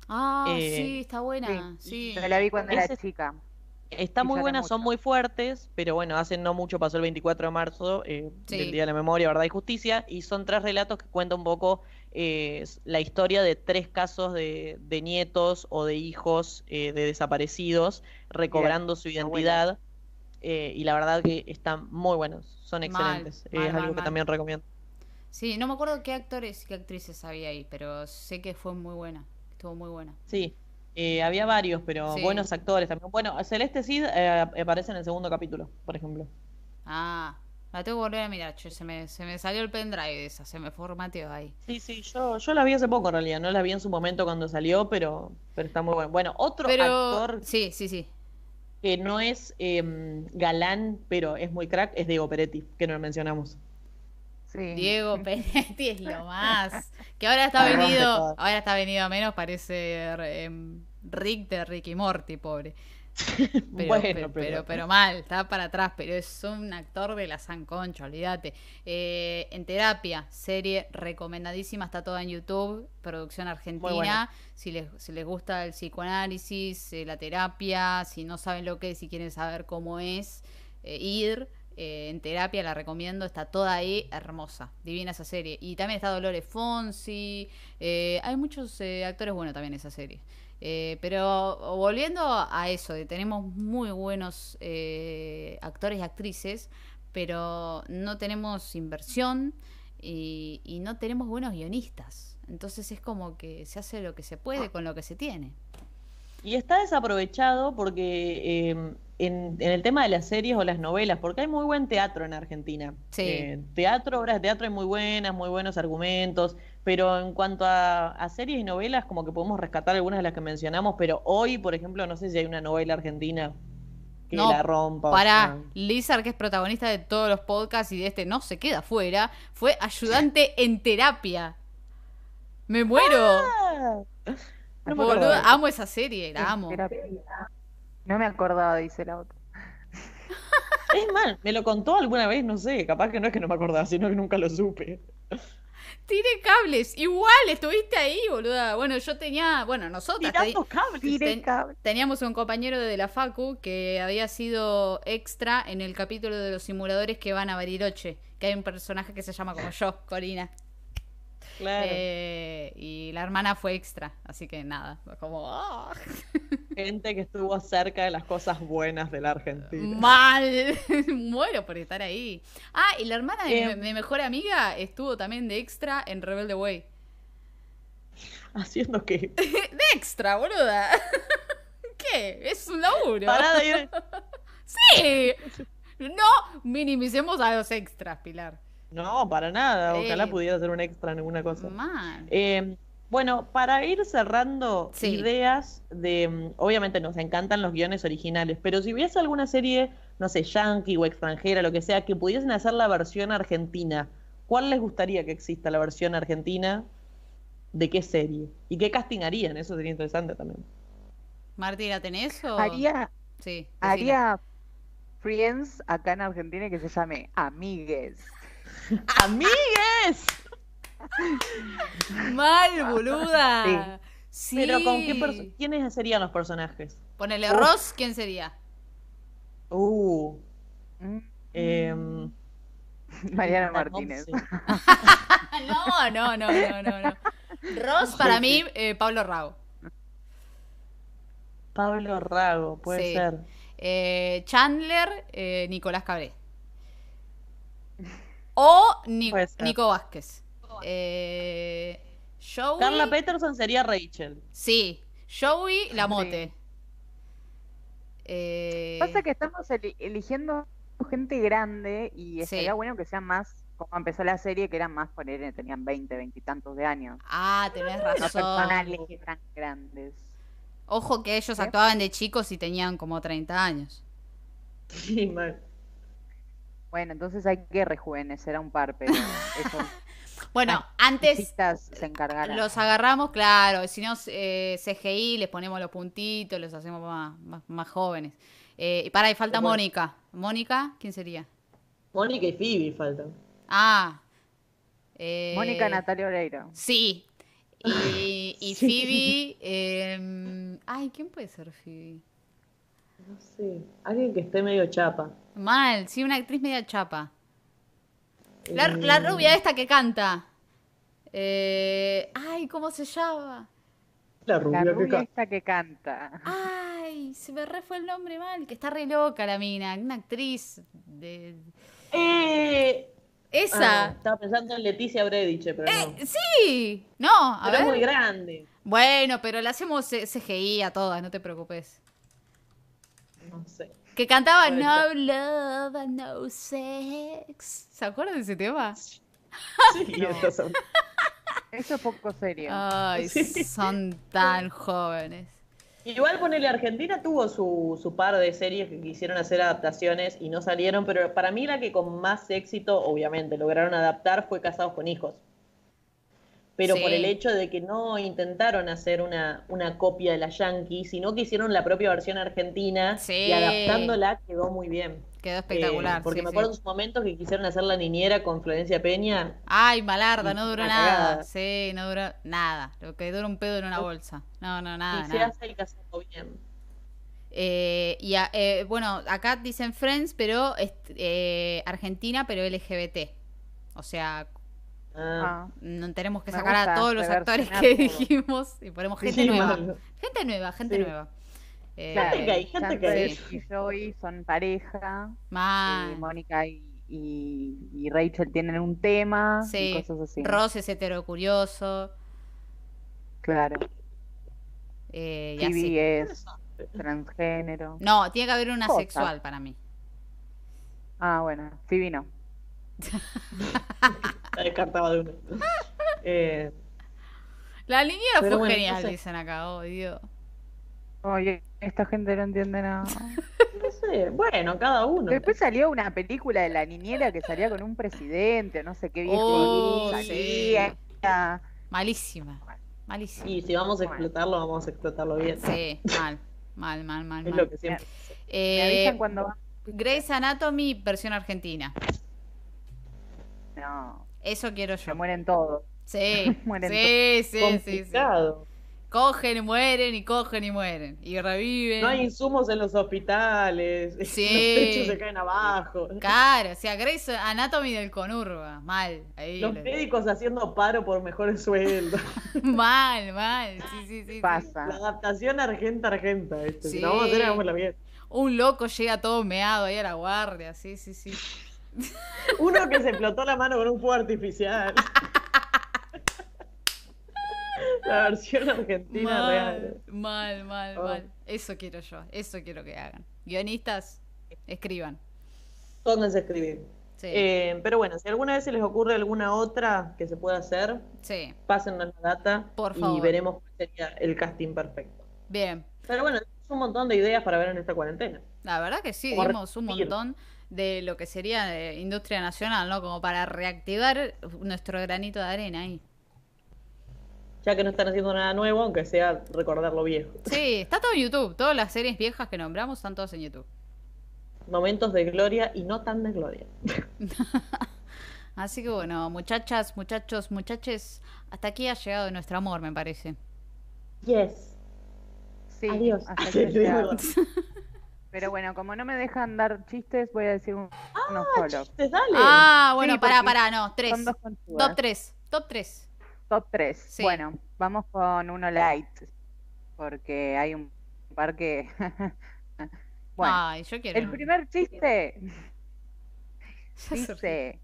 Ah, eh, sí, está buena. Sí. Yo la vi cuando era Ese- chica. Está muy buena, son muy fuertes, pero bueno, hace no mucho pasó el 24 de marzo, eh, Sí. del Día de la Memoria, Verdad y Justicia, y son tres relatos que cuentan un poco eh, la historia de tres casos de, de nietos o de hijos eh, de desaparecidos recobrando su identidad, eh, y la verdad que están muy buenos, son excelentes, mal, es mal, algo que también recomiendo. Sí, no me acuerdo qué actores y qué actrices había ahí, pero sé que fue muy buena. Estuvo muy buena. Sí, eh, había varios, pero Sí. buenos actores también. Bueno, Celeste Cid eh, aparece en el segundo capítulo, por ejemplo. Ah, La tengo que volver a mirar, che, se me, se me salió el pendrive esa, se me formateó ahí. Sí, sí, yo, yo la vi hace poco en realidad, no la vi en su momento cuando salió, pero, pero está muy bueno. Bueno, otro Pero, actor sí, sí, sí. que no es em, galán, pero es muy crack, es Diego Peretti, que no lo mencionamos. Sí. Diego Peretti es lo más. Que ahora está venido, ahora está venido a menos, parece em, Rick de Ricky Morty, pobre. Pero, bueno, pero, pero, pero mal, está para atrás, pero es un actor de la Sanconcha, olvídate. Eh, en terapia, serie recomendadísima, está toda en YouTube, producción argentina. buena. Si les, si les gusta el psicoanálisis, eh, la terapia, si no saben lo que es, si quieren saber cómo es, eh, ir. en terapia la recomiendo, está toda ahí, hermosa, divina esa serie. Y también está Dolores Fonsi, hay muchos actores buenos también en esa serie. Eh, pero volviendo a eso, de tenemos muy buenos eh, actores y actrices, pero no tenemos inversión y, y no tenemos buenos guionistas. Entonces es como que se hace lo que se puede con lo que se tiene. Y está desaprovechado porque em, en, en el tema de las series o las novelas, porque hay muy buen teatro en Argentina. Sí. Eh, teatro, obras de teatro hay muy buenas, muy buenos argumentos, pero en cuanto a, a series y novelas, como que podemos rescatar algunas de las que mencionamos, pero hoy, por ejemplo, no sé si hay una novela argentina que No, la rompa. o Para sea. Lizard, que es protagonista de todos los podcasts y de este no se queda fuera, fue ayudante en terapia. Me muero. Ah, no me amo esa serie, la amo. Terapia. No me acordaba, dice la otra. Es mal, me lo contó alguna vez, no sé, capaz que no es que no me acordaba, sino que nunca lo supe. Tiré cables, igual estuviste ahí, boluda. Bueno, yo tenía, bueno. Tiré ten- teníamos un compañero de la Facu que había sido extra en el capítulo de los simuladores que van a Bariloche, que hay un personaje que se llama como yo, Corina. Claro. Eh, y la hermana fue extra, así que nada, como ¡ah! Gente que estuvo cerca de las cosas buenas de la Argentina. mal, muero por estar ahí. Ah, y la hermana de Eh. mi, mi mejor amiga estuvo también de extra en Rebelde Way. Haciendo que. De extra, boluda. ¿Qué? Es un laburo. Pará de ir. Sí. No minimicemos a los extras, Pilar. No, para nada. Ojalá Eh. pudiera hacer un extra en alguna cosa. Eh, bueno, para ir cerrando Sí. ideas de. mm, Obviamente nos encantan los guiones originales, pero si hubiese alguna serie, no sé, yankee o extranjera, lo que sea, que pudiesen hacer la versión argentina, ¿cuál les gustaría que exista la versión argentina? ¿De qué serie? ¿Y qué casting harían? Eso sería interesante también. Marti, ¿la tenés o...? Haría, Sí, haría Friends acá en Argentina que se llame Amigues. ¡Amigues! Mal, boluda. Sí. Pero ¿con qué ¿Quiénes serían los personajes? Ponele. Ross, ¿quién sería? Uh, Mm. em, Mariana no Martínez. No, no, no, no, no. no. Ross, para mí, eh, Pablo Rago. Pablo Rago, puede Sí. ser. Eh, Chandler, eh, Nicolás Cabré. O Ni-. Nico Vázquez. Eh, Joey. Carla Peterson sería Rachel. Sí. Joey Lamote. Sí. Eh, Pasa que estamos eli- eligiendo gente grande y Sí. estaría bueno que sean más, como empezó la serie, que eran más, poner, tenían 20, 20 y tantos de años. Ah, tenés No razón. personales tan grandes. Ojo que ellos actuaban de chicos y tenían como 30 años. Sí, mal. Bueno, entonces hay que rejuvenecer a un par, pero eso Bueno, antes se los agarramos, claro. Si no, eh, CGI, les ponemos los puntitos, los hacemos más, más, más jóvenes. Eh, y para, y falta. Mónica. ¿Mónica? ¿Quién sería? Mónica y Phoebe faltan. Ah. eh, Mónica Natalia Oreiro. Sí. Y, y Sí. Phoebe. eh, ay, ¿quién puede ser Phoebe? No sé, alguien que esté medio chapa. Mal, sí, una actriz media chapa. La, Eh, la rubia esta que canta. Eh, ay, ¿cómo se llama? La La rubia que rubia ca- esta que canta. Ay, se me re fue el nombre mal, que está re loca la mina, una actriz de Eh, esa. ah, estaba pensando en Leticia Brediche, pero no. Eh, sí, no, a Pero es muy grande. Bueno, pero le hacemos CGI a todas, no te preocupes. No sé. Que cantaba Puede No ser. Love and No Sex. ¿Se acuerdan de ese tema? Sí, No. son- Eso es poco serio. Ay, Sí. son tan jóvenes. Igual ponele, Argentina tuvo su, su par de series que quisieron hacer adaptaciones y no salieron, pero para mí la que con más éxito, obviamente, lograron adaptar fue Casados con Hijos. Pero Sí. por el hecho de que no intentaron hacer una, una copia de la Yankee, sino que hicieron la propia versión argentina Sí. y adaptándola quedó muy bien. Quedó espectacular. Eh, porque sí, me acuerdo en sus momentos que quisieron hacer la niñera con Florencia Peña. Ay, malarda, no duró nada. cagada. Sí, no duró nada. Lo que dura un pedo en una bolsa. No, no, nada, y se nada. hace el casado bien. Eh, y a- eh, bueno, acá dicen Friends, pero Argentina, pero LGBT. O sea, Ah. Ah, no tenemos que sacar a todos los actores que todo. dijimos y ponemos gente Sí, nueva. Gente nueva, gente Sí. nueva. Eh, Gente que hay, gente que hay. y Joey son pareja. y Mónica y, y- y Rachel tienen un tema Sí. y cosas así. Ross es heterocurioso. Claro. Eh, y así. Phoebe es transgénero. No, tiene que haber una Cosas. sexual para mí. Ah, bueno, Phoebe no. Está descartado de uno. Eh, La niñera fue bueno, genial, no sé. dicen acá, oh Dios. Oye, esta gente no entiende nada. no sé, bueno, cada uno. Después salió una película de la niñera que salía con un presidente, no sé qué viejo. Oh, salía. Malísima. Malísima. Y si vamos a explotarlo, vamos a explotarlo bien. Sí, mal. Mal, mal, mal, Es mal. lo que siempre. Eh, Me avisan cuando va. Grey's Anatomy, versión argentina. No, Eso quiero se yo. mueren todos. Sí, Mueren sí, sí, sí. Cogen y mueren y cogen y mueren. Y reviven. No hay insumos en los hospitales. Sí. Los techos se caen abajo. Claro, o sea, Grey's Anatomy del Conurba. Mal. Ahí Los lo- médicos haciendo paro por mejores sueldos. Mal, mal. Sí, sí, sí, sí. Pasa. La adaptación argenta-argenta. ¿viste? Sí. Si no vamos a hacer, hagámosla bien. Un loco llega todo meado ahí a la guardia. Sí, sí, sí. Uno que se explotó la mano con un fuego artificial. La versión argentina mal, real. mal, mal, Oh. mal. Eso quiero yo. Eso quiero que hagan. Guionistas, escriban. Pónganse a escribir. Sí, Eh, pero bueno, si alguna vez se les ocurre alguna otra que se pueda hacer, sí. pásennos la data Por y favor. veremos cuál sería el casting perfecto. Bien. Pero bueno, es un montón de ideas para ver en esta cuarentena. La verdad que sí, dimos un montón de lo que sería eh, industria nacional, ¿no? Como para reactivar nuestro granito de arena ahí. Ya que no están haciendo nada nuevo, aunque sea recordar lo viejo. Sí, está todo en YouTube. Todas las series viejas que nombramos están todas en YouTube. Momentos de gloria y no tan de gloria. Así que bueno, muchachas, muchachos, muchaches, hasta aquí ha llegado nuestro amor, me parece. Yes. Sí, Adiós. hasta Sí, que es llega. verdad. Pero bueno, como no me dejan dar chistes, voy a decir un- unos solo. Chistes, dale. Ah, bueno, Sí, pará, pará, no, tres. Son dos conchudas. Top tres, top tres. Top 3. Sí. Bueno, vamos con uno light. Porque hay un par que. bueno, Ay, yo quiero. el primer chiste dice: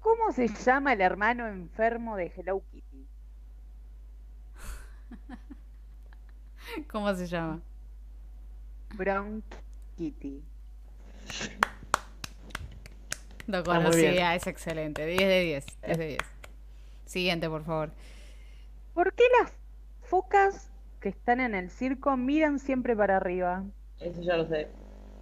¿Cómo se llama el hermano enfermo de Hello Kitty? ¿Cómo se llama? Brown Kitty. Lo muy conocía, bien. es excelente. 10 de 10, 10 de 10. Siguiente, por favor. ¿Por qué las focas que están en el circo miran siempre para arriba? Eso ya lo sé.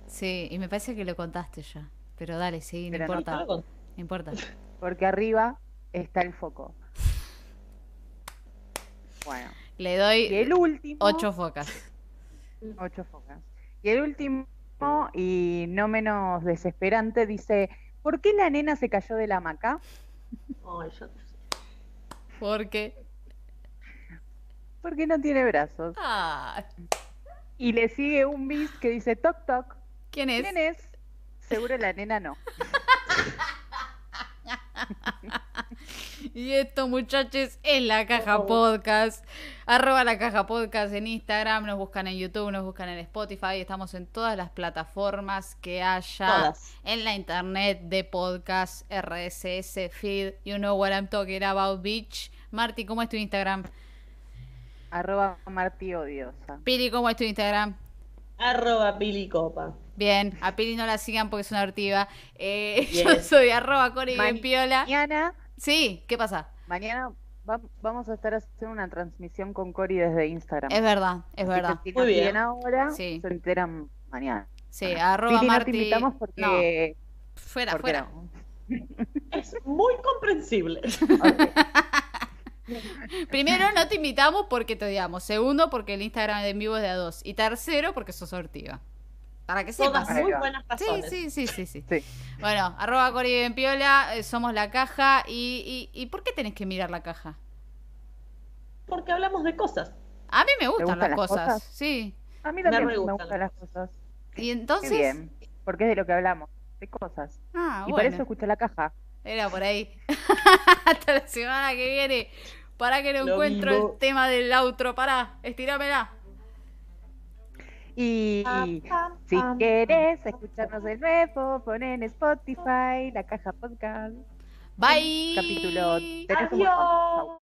Sí, y me parece que lo contaste ya. Pero dale, sí, no Pero no, importa. Conté. No importa. Porque arriba está el foco. Bueno, Le y doy el último. 8 focas. Ocho focas. Y el último, y no menos desesperante, dice: ¿Por qué la nena se cayó de la hamaca? Yo no sé. Porque. Porque no tiene brazos. Ah, Y le sigue un bis que dice: Toc, toc. ¿Quién es? ¿Quién es? Seguro la nena no. Y esto, muchachos, es la caja podcast. Arroba la caja podcast en Instagram. Nos buscan en YouTube, nos buscan en Spotify. Estamos en todas las plataformas que haya Todas. en la internet de podcast, RSS, feed. You know what I'm talking about, bitch. Marty, ¿cómo es tu Instagram? Arroba Marti Odiosa. Pili, ¿cómo es tu Instagram? Arroba Pilicopa. Bien, a Pili no la sigan porque es una ortiva. Eh, Yo soy arroba Cori piola. Mañana, Sí, ¿qué pasa? mañana va- vamos a estar haciendo una transmisión con Cori desde Instagram. Es verdad, es Así que verdad. si Muy nos bien. ahora, Sí. se enteran mañana. Sí, arroba Pili, no te invitamos porque... No, fuera, porque fuera. no. Es muy comprensible. Primero, no te invitamos porque te odiamos. Segundo, porque el Instagram de en vivo es de a dos. Y tercero, porque sos sortiva. Para que sepas. Todas muy buenas Sí, razones. sí, sí, sí, sí. Sí. Bueno, arroba Cori eh, somos la caja. Y, y, ¿Y por qué tenés que mirar la caja? Porque hablamos de cosas. A mí me gustan, gustan las las cosas. cosas? Sí. A mí también me gustan gustan las cosas. Y Qué entonces. bien, porque es de lo que hablamos, de cosas. Ah, y por bueno. eso escuché la caja. Era por ahí. Hasta la semana que viene. Para que no Lo encuentro mismo. el tema del outro. Pará, estirámela. Y si querés escucharnos de nuevo, pon en Spotify la caja podcast. Bye. Capítulo. Adiós.